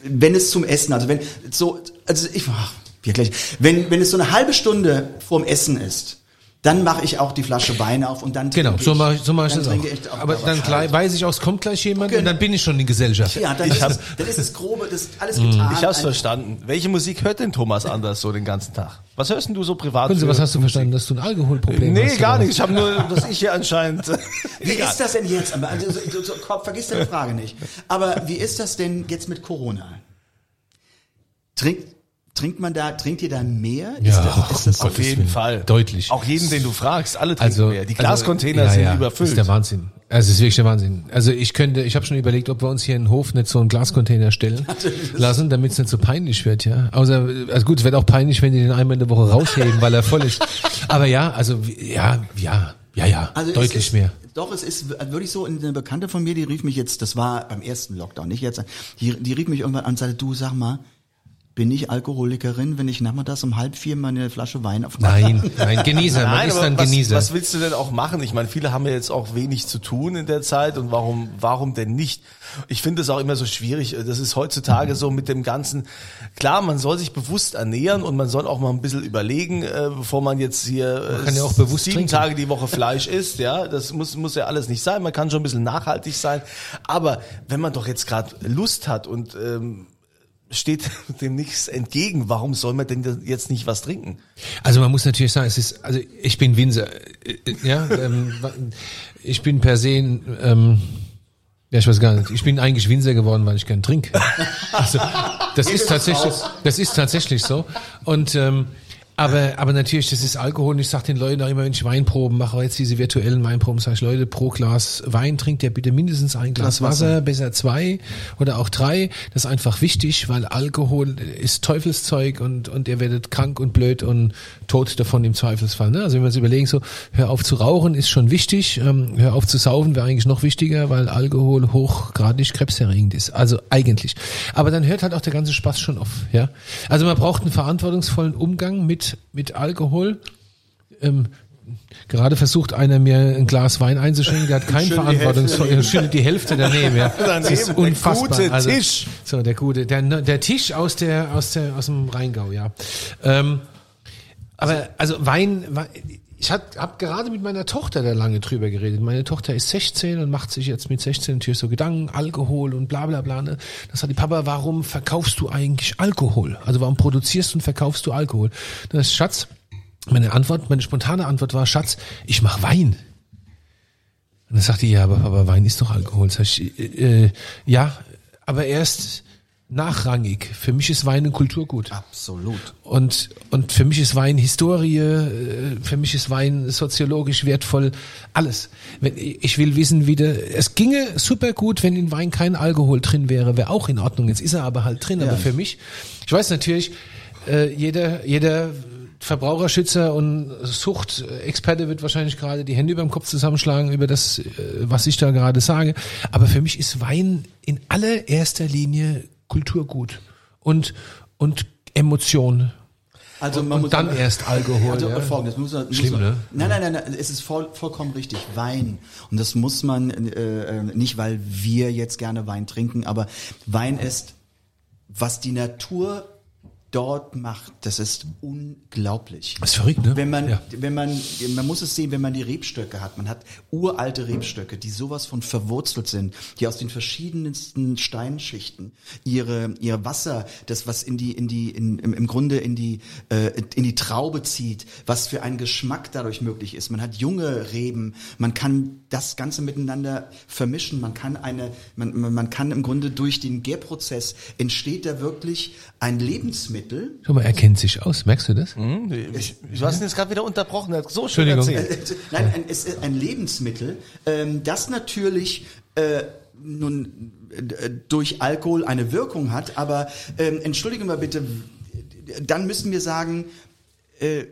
wenn es zum Essen, also wenn, so, also ich, ach, wirklich, wenn, wenn es so eine halbe Stunde vorm Essen ist, dann mache ich auch die Flasche Wein auf und dann Genau, trinke so mache ich, so mache ich dann das trinke auch. ich auch Aber dann gleich, weiß ich auch, es kommt gleich jemand Genau. und dann bin ich schon in Gesellschaft. Ja, dann, Ich ist, hab- es, dann ist es grobe, das ist alles getan. Ich hab's verstanden. Welche Musik hört denn Thomas anders so den ganzen Tag? Was hörst denn du so privat? Für was hast du verstanden, dass du ein Alkoholproblem hast? Nee, gar nicht. Ich habe nur, dass ich hier anscheinend. Wie ist das denn jetzt? Also, so, so, so, Kopf, vergiss deine Frage nicht. Aber wie ist das denn jetzt mit Corona? Trinkt, trinkt man da, trinkt ihr da mehr? Ja, ist das, ist das Auf jeden Willen. Fall. Deutlich. Auch jeden, den du fragst, alle trinken Also, mehr. Die also, Glascontainer ja, sind ja, überfüllt. Das ist der Wahnsinn. Also es ist wirklich der Wahnsinn. Also ich könnte, ich habe schon überlegt, ob wir uns hier in den Hof nicht so einen Glascontainer stellen lassen, damit es nicht so peinlich wird, ja. Außer, also gut, es wird auch peinlich, wenn die den einmal in der Woche rausheben, weil er voll ist. Aber ja, also ja, ja, ja, ja, Also deutlich ist, mehr. Doch, es ist wirklich so, eine Bekannte von mir, die rief mich jetzt, das war beim ersten Lockdown, nicht jetzt, die, die rief mich irgendwann an und sagte, du sag mal, bin ich Alkoholikerin, wenn ich nachmittags um halb vier mal eine Flasche Wein auf Nein, nein, Genießer, man Nein, ist dann was, Genießer. was willst du denn auch machen? Ich meine, viele haben ja jetzt auch wenig zu tun in der Zeit und warum, warum denn nicht? Ich finde es auch immer so schwierig. Das ist heutzutage so mit dem ganzen. Klar, man soll sich bewusst ernähren und man soll auch mal ein bisschen überlegen, äh, bevor man jetzt hier äh, kann ja auch bewusst sieben trinken. Tage die Woche Fleisch isst. Ja, das muss muss ja alles nicht sein. Man kann schon ein bisschen nachhaltig sein. Aber wenn man doch jetzt gerade Lust hat und ähm, steht dem nichts entgegen. Warum soll man denn jetzt nicht was trinken? Also man muss natürlich sagen, es ist, also ich bin Winzer, äh, äh, ja, ähm, ich bin per se, ähm, ja, ich weiß gar nicht, ich bin eigentlich Winzer geworden, weil ich gern trinke. Also, das ist tatsächlich, das ist tatsächlich so. Und ähm, aber, aber natürlich, das ist Alkohol. Und ich sage den Leuten auch immer, wenn ich Weinproben mache, jetzt diese virtuellen Weinproben, sage ich, Leute, pro Glas Wein trinkt ihr bitte mindestens ein Glas Wasser, besser zwei oder auch drei. Das ist einfach wichtig, weil Alkohol ist Teufelszeug und, und ihr werdet krank und blöd und tot davon im Zweifelsfall. Ne? Also wenn wir uns überlegen, so, hör auf zu rauchen ist schon wichtig, ähm, hör auf zu saufen wäre eigentlich noch wichtiger, weil Alkohol hochgradig krebserregend ist. Also eigentlich. Aber dann hört halt auch der ganze Spaß schon auf. Ja? Also man braucht einen verantwortungsvollen Umgang mit mit Alkohol. Ähm, gerade versucht einer mir ein Glas Wein einzuschenken, der hat keinen verantwortungsvollen, schön die Hälfte daneben, ja. Das ist der unfassbar. Also, gute Tisch. So, der gute, der, der Tisch aus der, aus der, aus dem Rheingau, ja. Ähm, aber, also Wein, Wein ich habe hab gerade mit meiner Tochter da lange drüber geredet. Meine Tochter ist 16 und macht sich jetzt mit 16 natürlich so Gedanken, Alkohol und bla bla bla. Ne? Das hat die Papa, warum verkaufst du eigentlich Alkohol? Also warum produzierst und verkaufst du Alkohol? Das ist Schatz, meine Antwort, meine spontane Antwort war, Schatz, ich mach Wein. Und dann sagte die, ja, aber Papa, Wein ist doch Alkohol. Sag ich, äh, äh, ja, aber erst nachrangig. Für mich ist Wein ein Kulturgut. Absolut. Und, und für mich ist Wein Historie, äh, für mich ist Wein soziologisch wertvoll, alles. Ich will wissen, wie der, es ginge super gut, wenn in Wein kein Alkohol drin wäre, wäre auch in Ordnung. Jetzt ist er aber halt drin, aber für mich, ich weiß natürlich, äh, jeder, jeder Verbraucherschützer und Suchtexperte wird wahrscheinlich gerade die Hände über dem Kopf zusammenschlagen über das, äh, was ich da gerade sage. Aber für mich ist Wein in allererster Linie Kulturgut und, und Emotion. Also man und muss dann erst Alkohol. Also ja. folgendes, muss man, muss Schlimm, man, ne? Nein, nein, nein, nein, es ist voll, vollkommen richtig. Wein. Und das muss man äh, äh, nicht, weil wir jetzt gerne Wein trinken, aber Wein ist, was die Natur dort macht, das ist unglaublich. Das ist verrückt, ne? Wenn man, Ja. wenn man, man muss es sehen, wenn man die Rebstöcke hat. Man hat uralte Rebstöcke, die sowas von verwurzelt sind, die aus den verschiedensten Steinschichten ihre, ihr Wasser, das was in die, in die, in, im, Grunde in die, äh, in die Traube zieht, was für ein Geschmack dadurch möglich ist. Man hat junge Reben, man kann das Ganze miteinander vermischen, man kann eine, man man kann im Grunde durch den Gärprozess entsteht da wirklich ein Lebensmittel, Schau mal, er kennt sich aus, merkst du das? Hm? Ich, du hast ihn jetzt gerade wieder unterbrochen, er hat so schön Entschuldigung. erzählt. Äh, Nein, ein, es ist ein Lebensmittel, ähm, das natürlich äh, nun äh, durch Alkohol eine Wirkung hat, aber ähm, entschuldige mal bitte, dann müssen wir sagen, äh,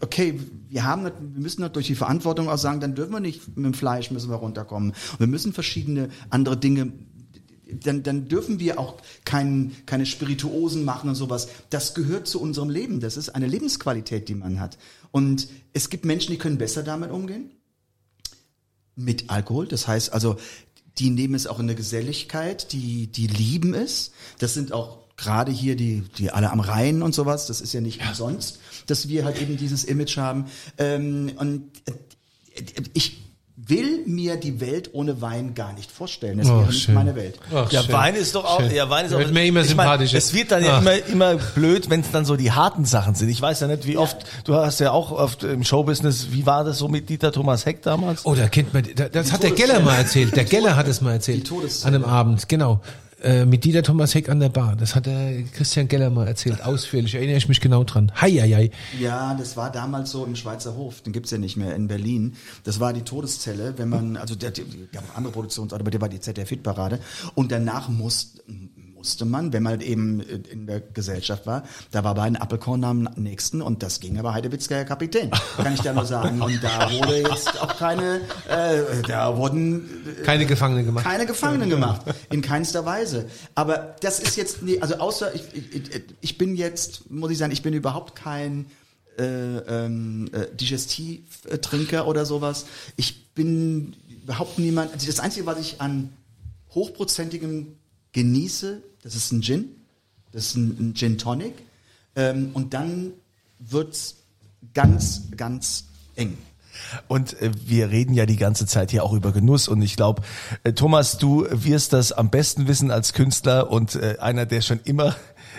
okay, wir haben, wir müssen natürlich die Verantwortung auch sagen, dann dürfen wir nicht mit dem Fleisch müssen wir runterkommen. Und wir müssen verschiedene andere Dinge dann, dann dürfen wir auch kein, keine Spirituosen machen und sowas. Das gehört zu unserem Leben. Das ist eine Lebensqualität, die man hat. Und es gibt Menschen, die können besser damit umgehen. Mit Alkohol. Das heißt also, die nehmen es auch in der Geselligkeit, die, die lieben es. Das sind auch gerade hier die, die alle am Rhein und sowas. Das ist ja nicht umsonst, dass wir halt eben dieses Image haben. Ähm, und äh, ich will mir die Welt ohne Wein gar nicht vorstellen. Das Oh, wäre nicht meine Welt. Ach, Ja, schön. Wein ist doch auch, Schön. ja, Wein ist auch, Wird mir immer ich mein, sympathischer. Es wird dann ja Ach. immer, immer blöd, wenn es dann so die harten Sachen sind. Ich weiß ja nicht, wie oft, du hast ja auch oft im Showbusiness, wie war das so mit Dieter Thomas Heck damals? Oh, da kennt man, da, das hat der Geller mal erzählt. Der Geller hat es mal erzählt. Die. An einem Abend, genau. Äh, mit Dieter Thomas Heck an der Bar. Das hat der Christian Geller mal erzählt, ausführlich. Erinnere ich mich genau dran. Hei, hei, hei. Ja, das war damals so im Schweizer Hof, den gibt's ja nicht mehr in Berlin. Das war die Todeszelle, wenn man, also der, der, auch andere Produktionsorte, aber der war die ZDF-Hitparade. Und danach muss, musste man, wenn man eben in der Gesellschaft war, da war bei einem Appelkorn am nächsten und das ging aber Heidewitzka Kapitän, kann ich da nur sagen. Und da wurde jetzt auch keine, äh, da wurden Keine Gefangene gemacht. keine Gefangenen gemacht. In keinster Weise. Aber das ist jetzt, nee, also außer, ich, ich, ich bin jetzt, muss ich sagen, ich bin überhaupt kein äh, ähm, äh, Digestivtrinker oder sowas. Ich bin überhaupt niemand, also das Einzige, was ich an hochprozentigem genieße, das ist ein Gin. Das ist ein, ein Gin Tonic. Ähm, und dann wird's ganz, ganz eng. Und äh, wir reden ja die ganze Zeit hier auch über Genuss und ich glaube, äh, Thomas, du wirst das am besten wissen als Künstler und äh, einer, der schon immer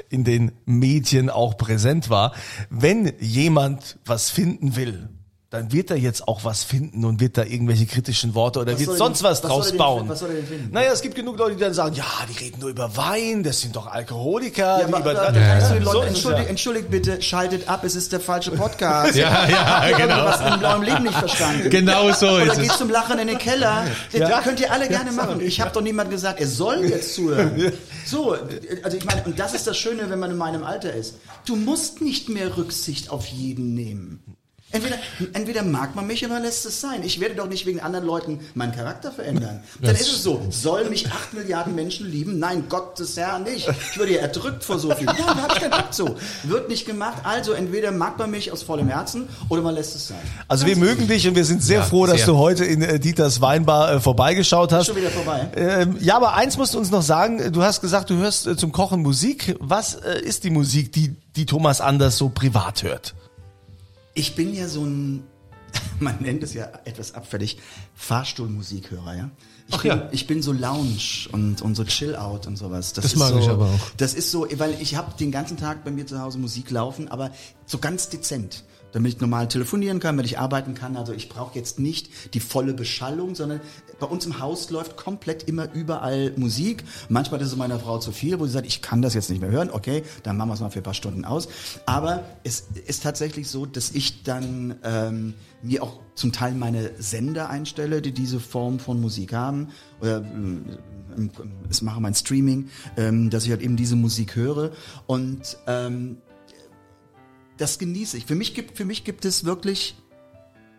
in den Medien auch präsent war. Wenn jemand was finden will, dann wird er jetzt auch was finden und wird da irgendwelche kritischen Worte oder Was wird sonst denn- was was draus bauen. was soll er denn finden? Naja, es gibt genug Leute, die dann sagen, ja, die reden nur über Wein, das sind doch Alkoholiker. Ja, die aber, kannst du den So entschuldigt, ja. entschuldigt bitte, schaltet ab, es ist der falsche Podcast. Ja, ja, ihr genau. irgendwas im blauen Leben nicht verstanden? Genau so Oder ist geht es. zum Lachen in den Keller. Das könnt ihr alle gerne machen. Ich habe doch niemand gesagt, er soll jetzt zuhören. So, also ich meine, und das ist das Schöne, wenn man in meinem Alter ist. Du musst nicht mehr Rücksicht auf jeden nehmen. Entweder, entweder mag man mich oder lässt es sein. Ich werde doch nicht wegen anderen Leuten meinen Charakter verändern. Dann ist es so. Sollen mich acht Milliarden Menschen lieben? Nein, Gottes Herr nicht. Ich würde ja erdrückt vor so viel. Nein, da habe ich keinen Bock zu. Wird nicht gemacht. Also entweder mag man mich aus vollem Herzen oder man lässt es sein. Also wir mögen dich und wir sind sehr Ja, froh, dass sehr. du heute in äh, Dieters Weinbar äh, vorbeigeschaut hast. Schon wieder vorbei. Ähm, ja, aber eins musst du uns noch sagen. Du hast gesagt, du hörst äh, zum Kochen Musik. Was äh, ist die Musik, die, die Thomas Anders so privat hört? Ich bin ja so ein, man nennt es ja etwas abfällig, Fahrstuhlmusikhörer, ja. Ich, Ach bin, ja. ich bin so Lounge und, und so Chill-Out und sowas. Das ist mag so, ich aber auch. Das ist so, weil ich habe den ganzen Tag bei mir zu Hause Musik laufen, aber so ganz dezent. Damit ich normal telefonieren kann, damit ich arbeiten kann. Also ich brauche jetzt nicht die volle Beschallung, sondern bei uns im Haus läuft komplett immer überall Musik. Manchmal ist es meiner Frau zu viel, wo sie sagt, ich kann das jetzt nicht mehr hören. Okay, dann machen wir es mal für ein paar Stunden aus. Aber es ist tatsächlich so, dass ich dann ähm, mir auch zum Teil meine Sender einstelle, die diese Form von Musik haben. Oder ähm, ich mache mein Streaming, ähm, dass ich halt eben diese Musik höre. Und ähm, das genieße ich. Für mich gibt, für mich gibt es wirklich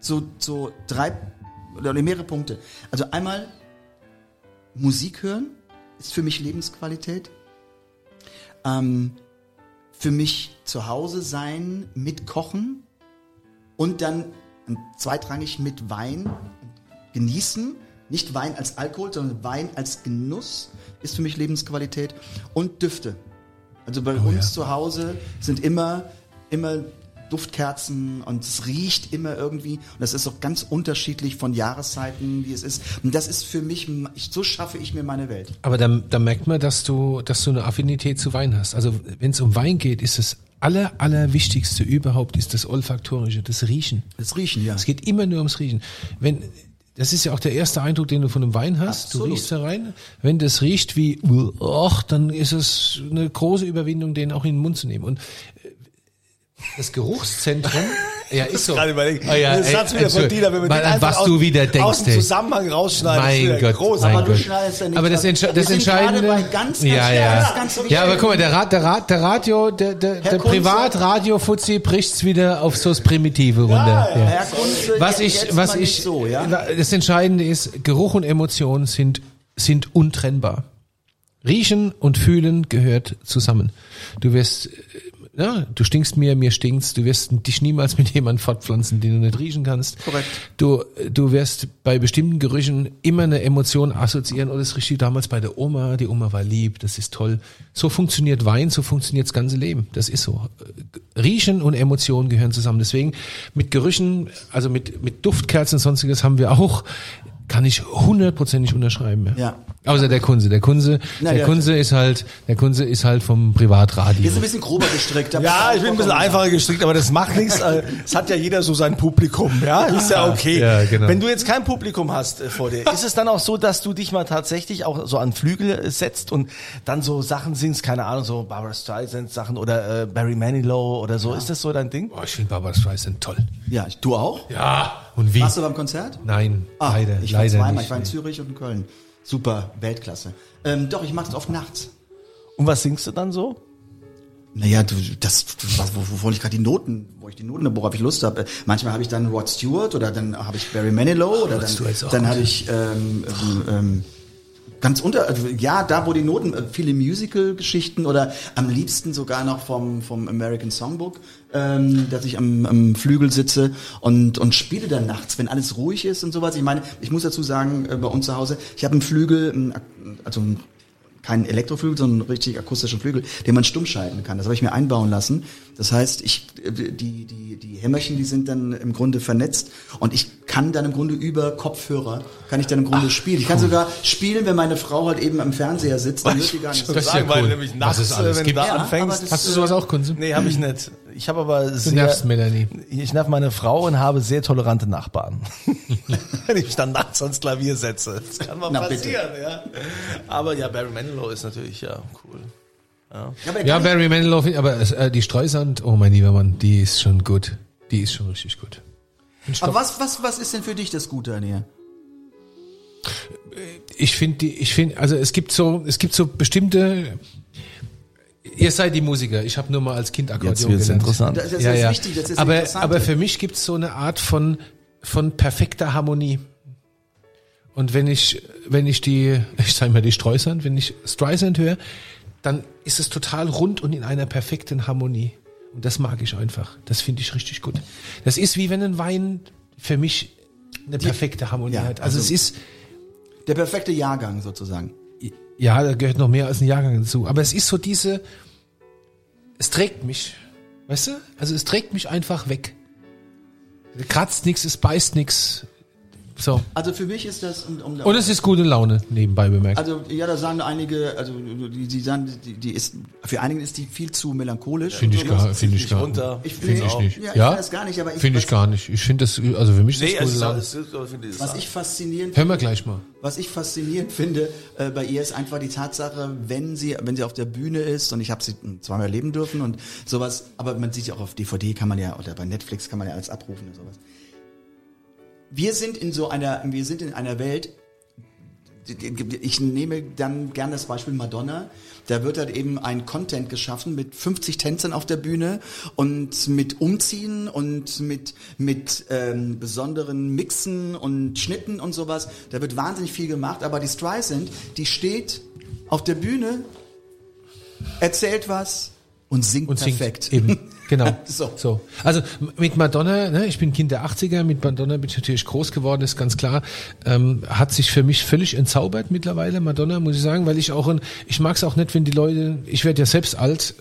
so, so drei oder mehrere Punkte. Also einmal Musik hören ist für mich Lebensqualität. Ähm, für mich zu Hause sein, mit Kochen und dann zweitrangig mit Wein genießen. Nicht Wein als Alkohol, sondern Wein als Genuss ist für mich Lebensqualität und Düfte. Also bei uns zu Hause sind immer, immer Duftkerzen und es riecht immer irgendwie und das ist auch ganz unterschiedlich von Jahreszeiten, wie es ist. Und das ist für mich, ich, so schaffe ich mir meine Welt. Aber da, da merkt man, dass du, dass du eine Affinität zu Wein hast. Also wenn es um Wein geht, ist das aller, allerwichtigste überhaupt ist das Olfaktorische, das Riechen. Das Riechen, ja. Es geht immer nur ums Riechen. Wenn, das ist ja auch der erste Eindruck, den du von einem Wein hast. Absolut. Du riechst da rein. Wenn das riecht wie, ach, dann ist es eine große Überwindung, den auch in den Mund zu nehmen. Und das Geruchszentrum, ja, ist so. Gerade überlegt. Ah, ja, das ey, Satz wieder von. Dieter, wenn wir Weil den was aus, du wieder denkst, aus dem ey. Zusammenhang rausschneidest, Mein Gott, groß. mein Aber du Gott. schneidest ja nicht Aber das. Entsche das Entscheidende. bei ganz, ganz ja, ja. ganz ja, aber guck mal, der, Rat, der, Rat, der Radio, der, der, der. Privat-Radio-Fuzzi bricht's wieder auf so das Primitive runter. Ja, Ja, Herr Kunze, Was ich, jetzt was mal ich, so, ja? das Entscheidende ist, Geruch und Emotion sind, sind untrennbar. Riechen und Fühlen gehört zusammen. Du wirst, äh, ja, du stinkst mir, mir stinkt's. Du wirst dich niemals mit jemandem fortpflanzen, den du nicht riechen kannst. Korrekt. Du, du wirst bei bestimmten Gerüchen immer eine Emotion assoziieren. Oder das richtig damals bei der Oma. Die Oma war lieb, das ist toll. So funktioniert Wein, so funktioniert das ganze Leben. Das ist so. Riechen und Emotionen gehören zusammen. Deswegen mit Gerüchen, also mit, mit Duftkerzen und sonstiges haben wir auch, kann ich hundertprozentig unterschreiben. Ja. Ja, Außer der Kunze. Der Kunze, der der- Kunze ist halt, der Kunze ist halt vom Privatradio. Ist ein bisschen grober gestrickt. aber- Ja, ich bin ein bisschen einfacher gestrickt, aber das macht nichts. Es hat ja jeder so sein Publikum, ja, ist ja okay. Ja, genau. Wenn du jetzt kein Publikum hast äh, vor dir, ist es dann auch so, dass du dich mal tatsächlich auch so an Flügel äh, setzt und dann so Sachen singst, keine Ahnung, so Barbara Streisand Sachen oder äh, Barry Manilow oder so. Ist das so dein Ding? Boah, ich finde Barbara Streisand toll. Ja, du auch? Ja. Und wie? Warst du beim Konzert? Nein, Ah, leider, ich war leider zweimal. nicht. Ich war in Zürich und in Köln. Super, Weltklasse. Ähm, doch, ich mache es oft nachts. Und was singst du dann so? Naja, du, das, du, was, wo, wo ich gerade die Noten, wo ich die Noten, worauf ich Lust habe. Manchmal habe ich dann Rod Stewart oder dann habe ich Barry Manilow oder ist dann, dann habe ich ähm, ähm, ähm, ganz unter, also, ja, da wo die Noten, äh, viele Musical-Geschichten oder am liebsten sogar noch vom vom American Songbook, ähm, dass ich am, am Flügel sitze und und spiele dann nachts, wenn alles ruhig ist und sowas. Ich meine, ich muss dazu sagen, äh, bei uns zu Hause, ich habe einen Flügel, einen Ak- also ein keinen Elektroflügel, sondern einen richtig akustischen Flügel, den man stumm schalten kann. Das habe ich mir einbauen lassen. Das heißt, ich, die, die, die Hämmerchen, die sind dann im Grunde vernetzt und ich kann dann im Grunde über Kopfhörer, kann ich dann im Grunde spielen. Ich kann sogar spielen, wenn meine Frau halt eben am Fernseher sitzt, dann wird die gar nicht so Das ist sagen, ja weil cool. nämlich Was nachts, äh, wenn gibt. du da Ja, anfängst. Hast du sowas auch, Kunze? Nee, habe ich nicht. Ich habe aber Du sehr, nervst Melanie. ich nerv meine Frau und habe sehr tolerante Nachbarn. Wenn ich mich dann nachts ans Klavier setze. Das kann mal Na, bitte. passieren, ja. Aber ja, Barry Manilow ist natürlich ja cool. Ja, aber Ja, Barry Manilow, aber äh, die Streusand, oh mein lieber Mann, die ist schon gut. Die ist schon richtig gut. aber was, was, was ist denn für dich das Gute an ihr? Ich finde die, ich finde, also es gibt so, es gibt so bestimmte. Ihr seid die Musiker. Ich habe nur mal als Kind Akkordeon Jetzt wird's gelernt. interessant. Das, das ja, ist ja. wichtig, das ist aber, interessant. aber für mich gibt's so eine Art von, von perfekter Harmonie. Und wenn ich, wenn ich die, ich sage mal die Streusand, wenn ich Streisand höre, dann ist es total rund und in einer perfekten Harmonie. Und das mag ich einfach. Das finde ich richtig gut. Das ist wie wenn ein Wein für mich eine perfekte Harmonie ja, hat. Also, also- es ist, Der perfekte Jahrgang sozusagen. Ja, da gehört noch mehr als ein Jahrgang dazu. Aber es ist so diese, es trägt mich. Weißt du? Also es trägt mich einfach weg. Kratzt nichts, es beißt nichts. So. Also für mich ist das, um, um, Und es ist gute Laune, nebenbei bemerkt. Also ja, da sagen einige, also die, die sagen, die, die ist für einige ist die viel zu melancholisch. Finde ich gar, finde ich nicht gar runter. Ich Finde finde ich nicht. Ja, ich Ja? das gar nicht, aber ich Finde ich was- gar nicht. Ich finde das, also für mich ist Nee, das also gute Laune. ist, Was ist- ich faszinierend Hören wir gleich mal. Was ich faszinierend finde äh, bei ihr ist einfach die Tatsache, wenn sie, wenn sie auf der Bühne ist und ich habe sie zweimal erleben dürfen und sowas, aber man sieht ja auch auf DVD kann man ja oder bei Netflix kann man ja alles abrufen und sowas. Wir sind in so einer, wir sind in einer Welt. Ich nehme dann gern das Beispiel Madonna. Da wird halt eben ein Content geschaffen mit 50 Tänzern auf der Bühne und mit Umziehen und mit, mit ähm, besonderen Mixen und Schnitten und sowas. Da wird wahnsinnig viel gemacht, aber die Streisand, die steht auf der Bühne, erzählt was und singt Und singt perfekt. eben. Genau. So. so. Also mit Madonna, ne, ich bin Kind der 80er, mit Madonna bin ich natürlich groß geworden, ist ganz klar. Ähm, hat sich für mich völlig entzaubert mittlerweile, Madonna, muss ich sagen, weil ich auch, ein, ich mag es auch nicht, wenn die Leute, ich werde ja selbst alt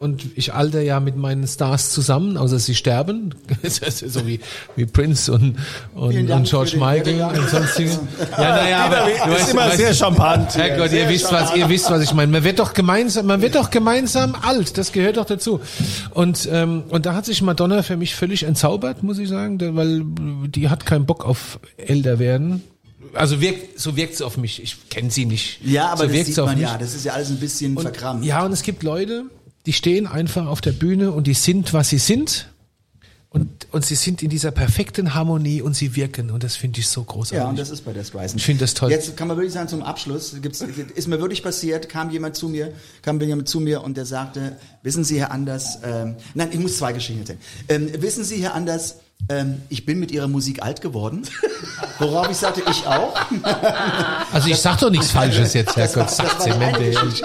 und ich alter ja mit meinen Stars zusammen, außer sie sterben, so wie, wie Prince und, und, und George Michael Werdegang. und sonstige. Ja, naja, aber du ist weißt- immer weißt- sehr charmant. Herrgott, ihr wisst was, ihr wisst was ich meine. Man wird doch gemeinsam, man wird doch gemeinsam alt. Das gehört doch dazu. Und ähm, und da hat sich Madonna für mich völlig entzaubert, muss ich sagen, weil die hat keinen Bock auf älter werden. Also wirkt, so wirkt sie auf mich. Ich kenne sie nicht. Ja, aber so das wirkt sieht man mich. ja. Das ist ja alles ein bisschen verkrampft. Ja, und es gibt Leute, die stehen einfach auf der Bühne und die sind, was sie sind. Und, und sie sind in dieser perfekten Harmonie und sie wirken. Und das finde ich so großartig. Ja, und das ist bei der Streisand. Ich finde das toll. Jetzt kann man wirklich sagen, zum Abschluss, gibt's, ist mir wirklich passiert, kam jemand zu mir, kam jemand zu mir und der sagte, wissen Sie, Herr Anders, ähm, nein, ich muss zwei Geschichten erzählen. Ähm, wissen Sie, Herr Anders, ähm, ich bin mit Ihrer Musik alt geworden. Worauf ich sagte, ich auch. Also ich sag doch nichts Falsches jetzt, Zemente, eine ehrlich.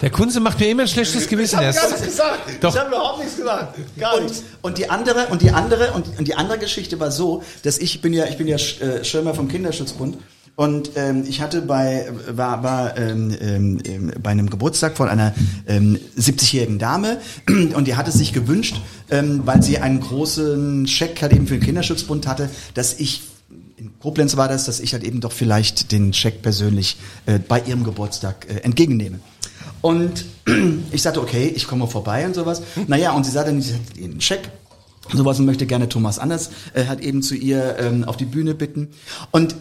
Der Kunze macht mir immer ein schlechtes Gewissen erst. gesagt. Doch. Ich habe überhaupt nichts gesagt. Gar Und, und die andere und die andere und, und die andere Geschichte war so, dass ich bin ja ich bin ja äh, Schirmer vom Kinderschutzbund und ähm, ich hatte bei war war ähm, ähm, ähm, bei einem Geburtstag von einer ähm, 70-jährigen Dame und die hatte sich gewünscht, ähm, weil sie einen großen Scheck halt eben für den Kinderschutzbund hatte, dass ich in Koblenz war das, dass ich halt eben doch vielleicht den Scheck persönlich äh, bei ihrem Geburtstag äh, entgegennehme. Und ich sagte, okay, ich komme vorbei und sowas. Naja, und sie sagte, sie hat einen Scheck, sowas und möchte gerne Thomas Anders äh, hat eben zu ihr ähm, auf die Bühne bitten. Und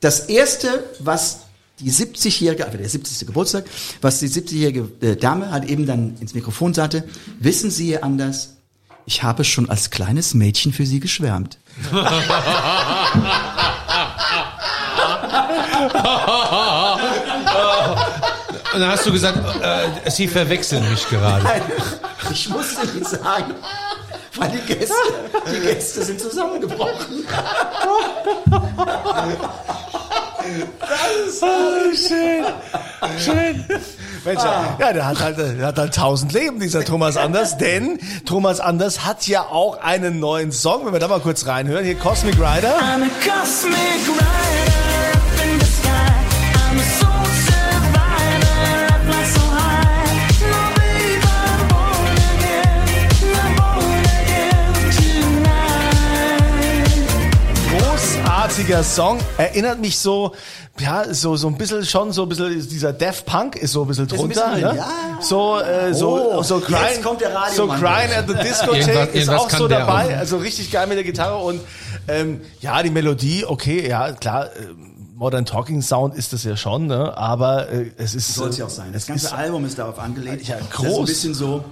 das erste, was die 70-jährige, also der 70. Geburtstag, was die 70-jährige äh, Dame hat eben dann ins Mikrofon sagte, wissen Sie, Herr Anders, ich habe schon als kleines Mädchen für Sie geschwärmt. Und dann hast du gesagt, äh, sie verwechseln mich gerade. Nein, ich musste nicht sagen, weil die Gäste, die Gäste sind zusammengebrochen. schön, schön. Mensch, ja, der hat halt, der hat halt tausend Leben, dieser Thomas Anders, denn Thomas Anders hat ja auch einen neuen Song, wenn wir da mal kurz reinhören, hier Cosmic Rider. I'm a cosmic rider Großartiger Song, erinnert mich so, ja, so, so ein bisschen schon, so ein bisschen, dieser Death Punk ist so ein bisschen ein drunter, bisschen drin, ne? ja. So, äh, so, Oh, so jetzt Crying, kommt der so Crying at the Discotheque ist irgendwas auch so dabei, auch. also richtig geil mit der Gitarre und, ähm, ja, die Melodie, okay, ja, klar, äh, Modern Talking Sound ist das ja schon, ne? aber äh, es ist Soll es ja auch sein. Das ganze ist, Album ist darauf angelegt. Ja, Das ist groß. ein bisschen so.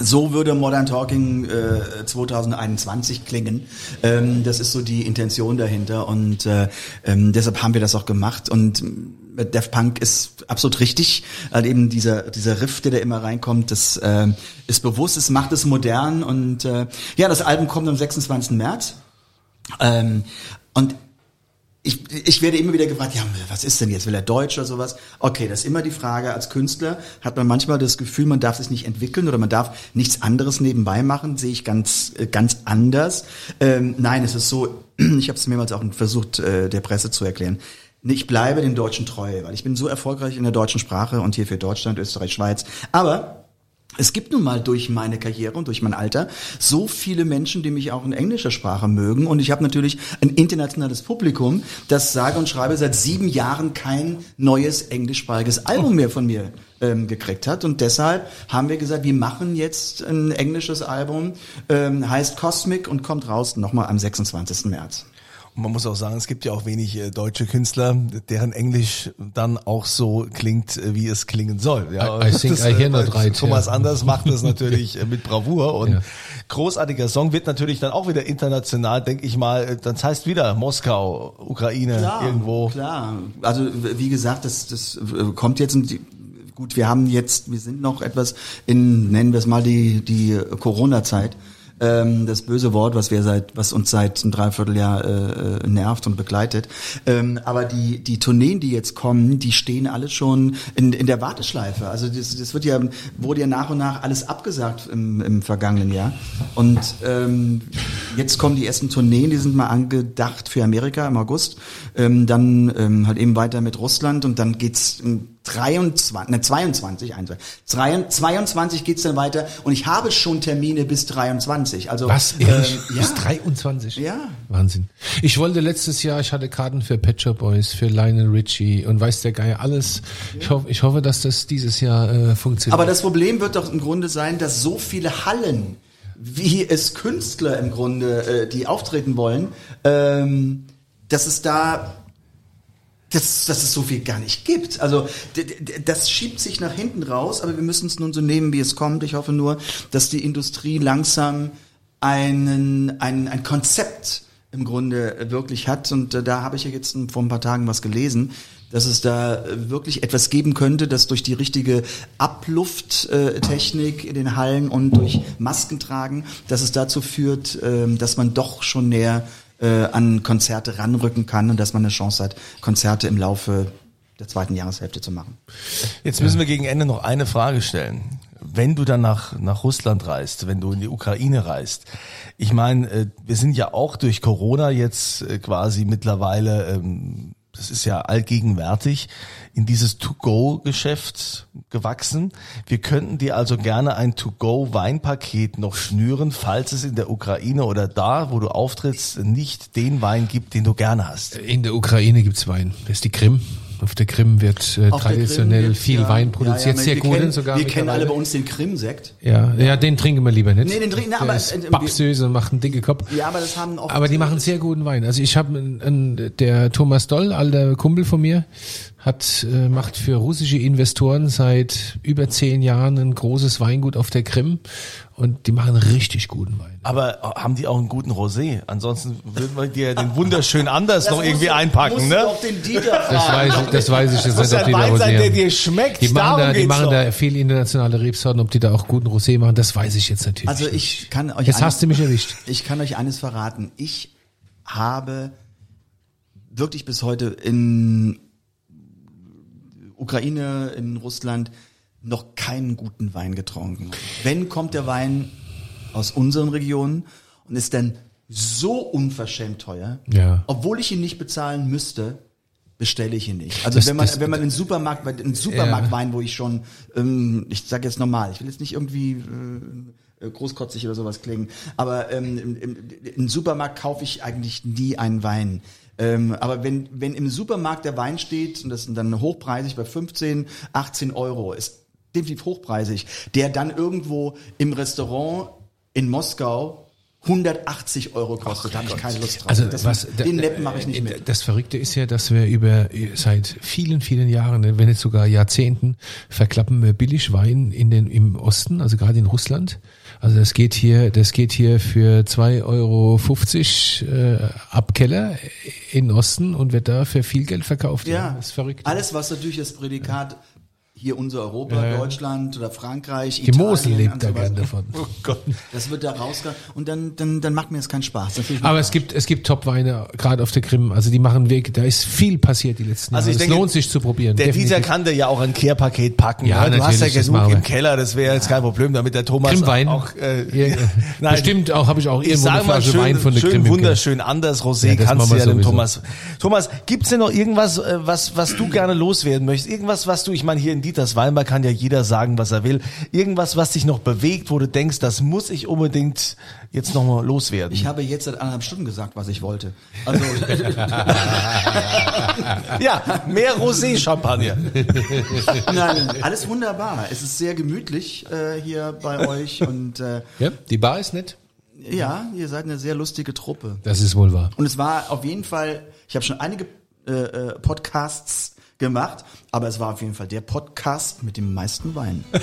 So würde Modern Talking äh, 2021 klingen. Ähm, das ist so die Intention dahinter und äh, ähm, deshalb haben wir das auch gemacht und mit Def Punk ist absolut richtig. Halt eben dieser dieser Riff, der da immer reinkommt, das äh, ist bewusst, es macht es modern und äh, ja, das Album kommt am 26. März. Ähm, und ich, ich werde immer wieder gefragt, ja, was ist denn jetzt? Will er Deutsch oder sowas? Okay, das ist immer die Frage. Als Künstler hat man manchmal das Gefühl, man darf sich nicht entwickeln oder man darf nichts anderes nebenbei machen. Sehe ich ganz, äh, ganz anders. Ähm, nein, es ist so, ich habe es mehrmals auch versucht, äh, der Presse zu erklären. Ich bleibe dem Deutschen treu, weil ich bin so erfolgreich in der deutschen Sprache und hier für Deutschland, Österreich, Schweiz. Aber es gibt nun mal durch meine Karriere und durch mein Alter so viele Menschen, die mich auch in englischer Sprache mögen. Und ich habe natürlich ein internationales Publikum, das sage und schreibe seit sieben Jahren kein neues englischsprachiges Album mehr von mir ähm, gekriegt hat. Und deshalb haben wir gesagt, wir machen jetzt ein englisches Album, ähm, heißt Cosmic und kommt raus nochmal am 26. März. Und man muss auch sagen, es gibt ja auch wenig äh, deutsche Künstler, deren Englisch dann auch so klingt, äh, wie es klingen soll. Ja, I- I think I hear äh, not right, Thomas. Anders macht das natürlich äh, mit Bravour und Ja. großartiger Song wird natürlich dann auch wieder international, denke ich mal. äh, Dann heißt wieder Moskau, Ukraine, irgendwo. Klar, also wie gesagt, das, das äh, kommt jetzt. Gut, wir haben jetzt, wir sind noch etwas in, nennen wir es mal die die Corona-Zeit. Ähm, das böse Wort, was wir seit, was uns seit einem Dreivierteljahr äh, äh, nervt und begleitet. Ähm, aber die die Tourneen, die jetzt kommen, die stehen alle schon in, in der Warteschleife. Also das, das wird ja wurde ja nach und nach alles abgesagt im, im vergangenen Jahr. Und ähm, jetzt kommen die ersten Tourneen, die sind mal angedacht für Amerika im August. Ähm, dann ähm, halt eben weiter mit Russland und dann geht's 23, ne, 22, 21, 22 geht's dann weiter und ich habe schon Termine bis 23. Also Was? ähm, Ehrlich? ja. Bis 23? Ja. Wahnsinn. Ich wollte letztes Jahr, ich hatte Karten für Pet Shop Boys, für Lionel Richie und weiß der Geier alles. Ich, hoffe, ich hoffe, dass das dieses Jahr äh, funktioniert. Aber das Problem wird doch im Grunde sein, dass so viele Hallen, wie es Künstler im Grunde, äh, die auftreten wollen, ähm, dass es da dass, dass es so viel gar nicht gibt. Also das schiebt sich nach hinten raus, aber wir müssen es nun so nehmen, wie es kommt. Ich hoffe nur, dass die Industrie langsam einen, ein, ein Konzept im Grunde wirklich hat. Und äh, da habe ich ja jetzt vor ein paar Tagen was gelesen, dass es da wirklich etwas geben könnte, dass durch die richtige Ablufttechnik in den Hallen und durch Maskentragen, dass es dazu führt, ähm, dass man doch schon näher äh, an Konzerte ranrücken kann und dass man eine Chance hat, Konzerte im Laufe der zweiten Jahreshälfte zu machen. Jetzt müssen wir gegen Ende noch eine Frage stellen. Wenn du dann nach, nach Russland reist, wenn du in die Ukraine reist, ich meine, äh, wir sind ja auch durch Corona jetzt äh, quasi mittlerweile ähm, das ist ja allgegenwärtig, in dieses To-Go-Geschäft gewachsen. Wir könnten dir also gerne ein To-Go-Weinpaket noch schnüren, falls es in der Ukraine oder da, wo du auftrittst, nicht den Wein gibt, den du gerne hast. In der Ukraine gibt's Wein. Das ist die Krim. Auf der Krim wird äh, traditionell Krim viel gibt's, Wein ja, produziert, ja, ja, sehr wir guten kennen, sogar. Wir kennen alle bei uns den Krim-Sekt. Ja, ja, den trinken wir lieber nicht. Nee, den trinken- Der aber, ist äh, wir- babsös und macht einen dicke Kopf. Ja, aber das haben auch. Aber die machen sehr guten Wein. Also ich habe der Thomas Doll, alter Kumpel von mir, hat äh, macht für russische Investoren seit über zehn Jahren ein großes Weingut auf der Krim und die machen richtig guten Wein. Aber haben die auch einen guten Rosé? Ansonsten würden wir dir den wunderschön anders Das noch irgendwie du- einpacken, musst ne? Du auch den Dieter Das weiß ich, das weiß ich jetzt muss nicht, ob die da Wein sein, Rosé der dir schmeckt. Die machen, Darum da, die machen doch. da viel internationale Rebsorten, ob die da auch guten Rosé machen, das weiß ich jetzt natürlich. Also nicht. ich kann euch Jetzt eines- hast du mich erwischt. Ich kann euch eines verraten. Ich habe wirklich bis heute in Ukraine, in Russland noch keinen guten Wein getrunken. Wenn kommt der Wein aus unseren Regionen und ist dann so unverschämt teuer, Ja. obwohl ich ihn nicht bezahlen müsste, bestelle ich ihn nicht. Also Das- wenn man das- wenn man in den Supermarkt, einen Supermarktwein, wo ich schon, ähm, ich sage jetzt normal, ich will jetzt nicht irgendwie äh, großkotzig oder sowas klingen, aber ähm, im, im, im Supermarkt kaufe ich eigentlich nie einen Wein. Ähm, aber wenn, wenn im Supermarkt der Wein steht, und das ist dann hochpreisig bei 15, 18 Euro, ist definitiv hochpreisig, der dann irgendwo im Restaurant in Moskau 180 Euro kostet, da habe ich keine Lust drauf. Also das, was den Neppen mache ich nicht äh, mit. Das Verrückte ist ja, dass wir über seit vielen, vielen Jahren, wenn nicht sogar Jahrzehnten, verklappen wir billig Wein in den im Osten, also gerade in Russland. Also das geht hier, das geht hier für 2,50 Euro äh, ab Keller in Osten und wird da für viel Geld verkauft. Ja, das ist verrückt. Alles, was natürlich das Prädikat hier unser Europa, Ja. Deutschland oder Frankreich, Die Mosel Italien lebt und da sowas, gern davon. Das wird da rausgegangen und dann, dann, dann macht mir das keinen Spaß. Aber es gibt, es gibt Top-Weine, gerade auf der Krim. Also die machen Weg, da ist viel passiert die letzten Also Jahre. ich es denke, lohnt sich zu probieren. Der definitiv. Dieter kann dir ja auch ein Kehrpaket packen. Ja, ne? Du hast ja genug im Keller, das wäre jetzt kein Problem, damit der Thomas Krimwein. auch äh, Ja, Nein, Bestimmt auch, habe ich auch Ich irgendwo eine sage mal Flasche schön, Wein von der schön Krim. wunderschön anders Rosé Ja, kannst du ja dem. Thomas. Thomas, gibt's denn noch irgendwas, äh, was was du gerne loswerden möchtest? Irgendwas, was du, ich meine, hier in Dieters Weinbar kann ja jeder sagen, was er will. Irgendwas, was dich noch bewegt, wo du denkst, das muss ich unbedingt jetzt noch mal loswerden. Ich habe jetzt seit anderthalb Stunden gesagt, was ich wollte. Also ja, mehr Rosé-Champagner. nein, alles wunderbar. Es ist sehr gemütlich äh, hier bei euch und äh, Ja, die Bar ist nett. ja, ihr seid eine sehr lustige Truppe. Das ist wohl wahr. Und es war auf jeden Fall, ich habe schon einige äh, äh, Podcasts gemacht, aber es war auf jeden Fall der Podcast mit dem meisten Wein.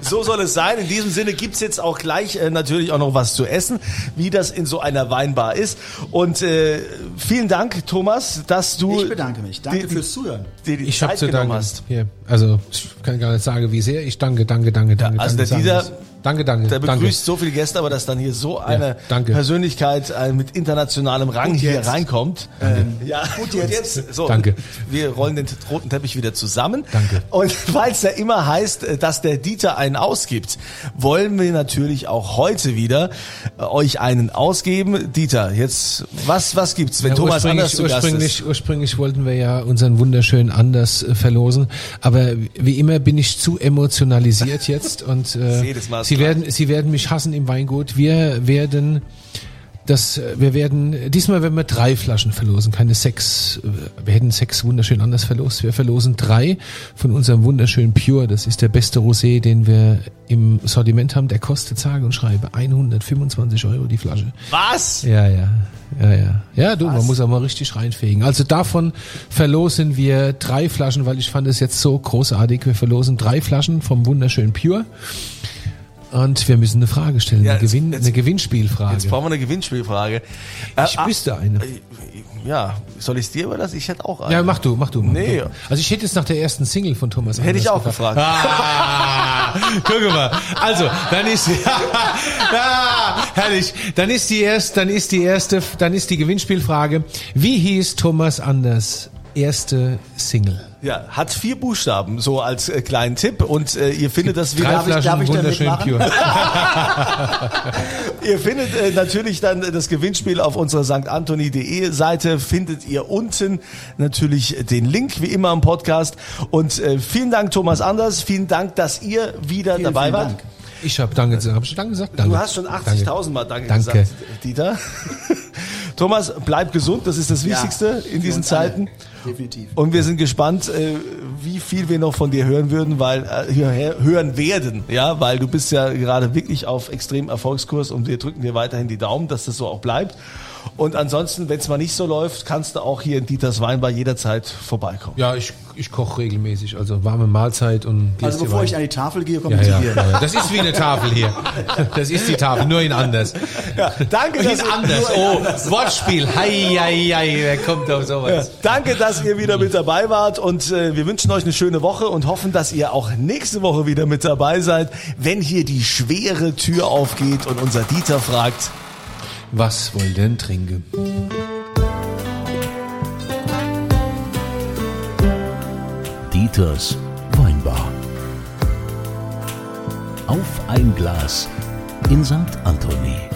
So soll es sein. In diesem Sinne gibt's jetzt auch gleich äh, natürlich auch noch was zu essen, wie das in so einer Weinbar ist. Und äh, vielen Dank, Thomas, dass du Ich bedanke mich. Danke die, fürs Zuhören. dir die Ich habe Zeit zu genommen danken. hast. Hier, also ich kann gar nicht sagen, wie sehr. Ich danke, danke, danke, danke. also danke, der muss. Danke, danke, Der danke. begrüßt so viele Gäste, aber dass dann hier so eine danke. Persönlichkeit äh, mit internationalem Rang hier jetzt? reinkommt. Ähm, ja, gut jetzt. So, Danke. Wir rollen den roten Teppich wieder zusammen. Danke. Und weil es ja immer heißt, äh, dass der Dieter einen ausgibt, wollen wir natürlich auch heute wieder äh, euch einen ausgeben. Dieter, jetzt was was gibt's, wenn Ja, Thomas ursprünglich, anders zu Gast ursprünglich, ist? ursprünglich wollten wir ja unseren wunderschönen Anders verlosen, aber wie immer bin ich zu emotionalisiert jetzt und äh, Jedes Mal das Sie werden Sie werden mich hassen im Weingut. Wir werden das, wir werden, diesmal werden wir drei Flaschen verlosen, keine sechs. Wir hätten sechs wunderschön anders verlost. Wir verlosen drei von unserem wunderschönen Pure. Das ist der beste Rosé, den wir im Sortiment haben. Der kostet sage und schreibe 125 Euro die Flasche. Was? Ja, ja. Ja, ja. Ja, du, man muss auch mal richtig reinfegen. Also davon verlosen wir drei Flaschen, weil ich fand es jetzt so großartig. Wir verlosen drei Flaschen vom wunderschönen Pure. Und wir müssen eine Frage stellen, Ja, eine, jetzt- Gewinn, jetzt- eine Gewinnspielfrage. Jetzt brauchen wir eine Gewinnspielfrage. ich Äh, wüsste eine. Ja, soll ich dir überlassen? Ich hätte auch eine. Ja, mach du, mach du. Mach Nee. Du. Also ich hätte jetzt nach der ersten Single von Thomas Hätte ich auch gefragt. Ah, guck mal. Also, dann ist herrlich. Dann ist die erste, dann ist die erste, dann ist die Gewinnspielfrage. Wie hieß Thomas Anders erste Single. Ja, hat vier Buchstaben, so als äh, kleinen Tipp. Und äh, ihr findet das wieder. Darf ich- darf ich wunderschön pure. Ihr findet äh, natürlich dann das Gewinnspiel auf unserer stantoni.de Seite. Findet ihr unten natürlich den Link, wie immer im Podcast. Und äh, vielen Dank, Thomas Anders. Vielen Dank, dass ihr wieder Vielen, dabei vielen wart. Dank. Ich habe Danke gesagt. Hab ich schon Danke gesagt? Danke. Du hast schon 80.000 Mal Danke, Danke. gesagt, Dieter. Thomas, bleib gesund, das ist das Ja, Wichtigste in für diesen. Zeiten. Definitiv. Und wir sind gespannt, äh, wie viel wir noch von dir hören würden, weil äh, hören werden, ja, weil du bist ja gerade wirklich auf extrem Erfolgskurs und wir drücken dir weiterhin die Daumen, dass das so auch bleibt. Und ansonsten, wenn es mal nicht so läuft, kannst du auch hier in Dieters Weinbar jederzeit vorbeikommen. Ja, ich, ich koche regelmäßig, also warme Mahlzeit und Also bevor Wein. ich an die Tafel gehe, komme ja, ich ja, hier. ja. Das ist wie eine Tafel hier. Das ist die Tafel, nur in anders. Ja, danke, dass In anders. Oh, Wortspiel. Hei, hei, hei, wer kommt auf sowas? Danke, dass ihr wieder mit dabei wart und äh, wir wünschen euch eine schöne Woche und hoffen, dass ihr auch nächste Woche wieder mit dabei seid, wenn hier die schwere Tür aufgeht und unser Dieter fragt, Was wollt denn trinken? Dieters Weinbar. Auf ein Glas in St. Anthony.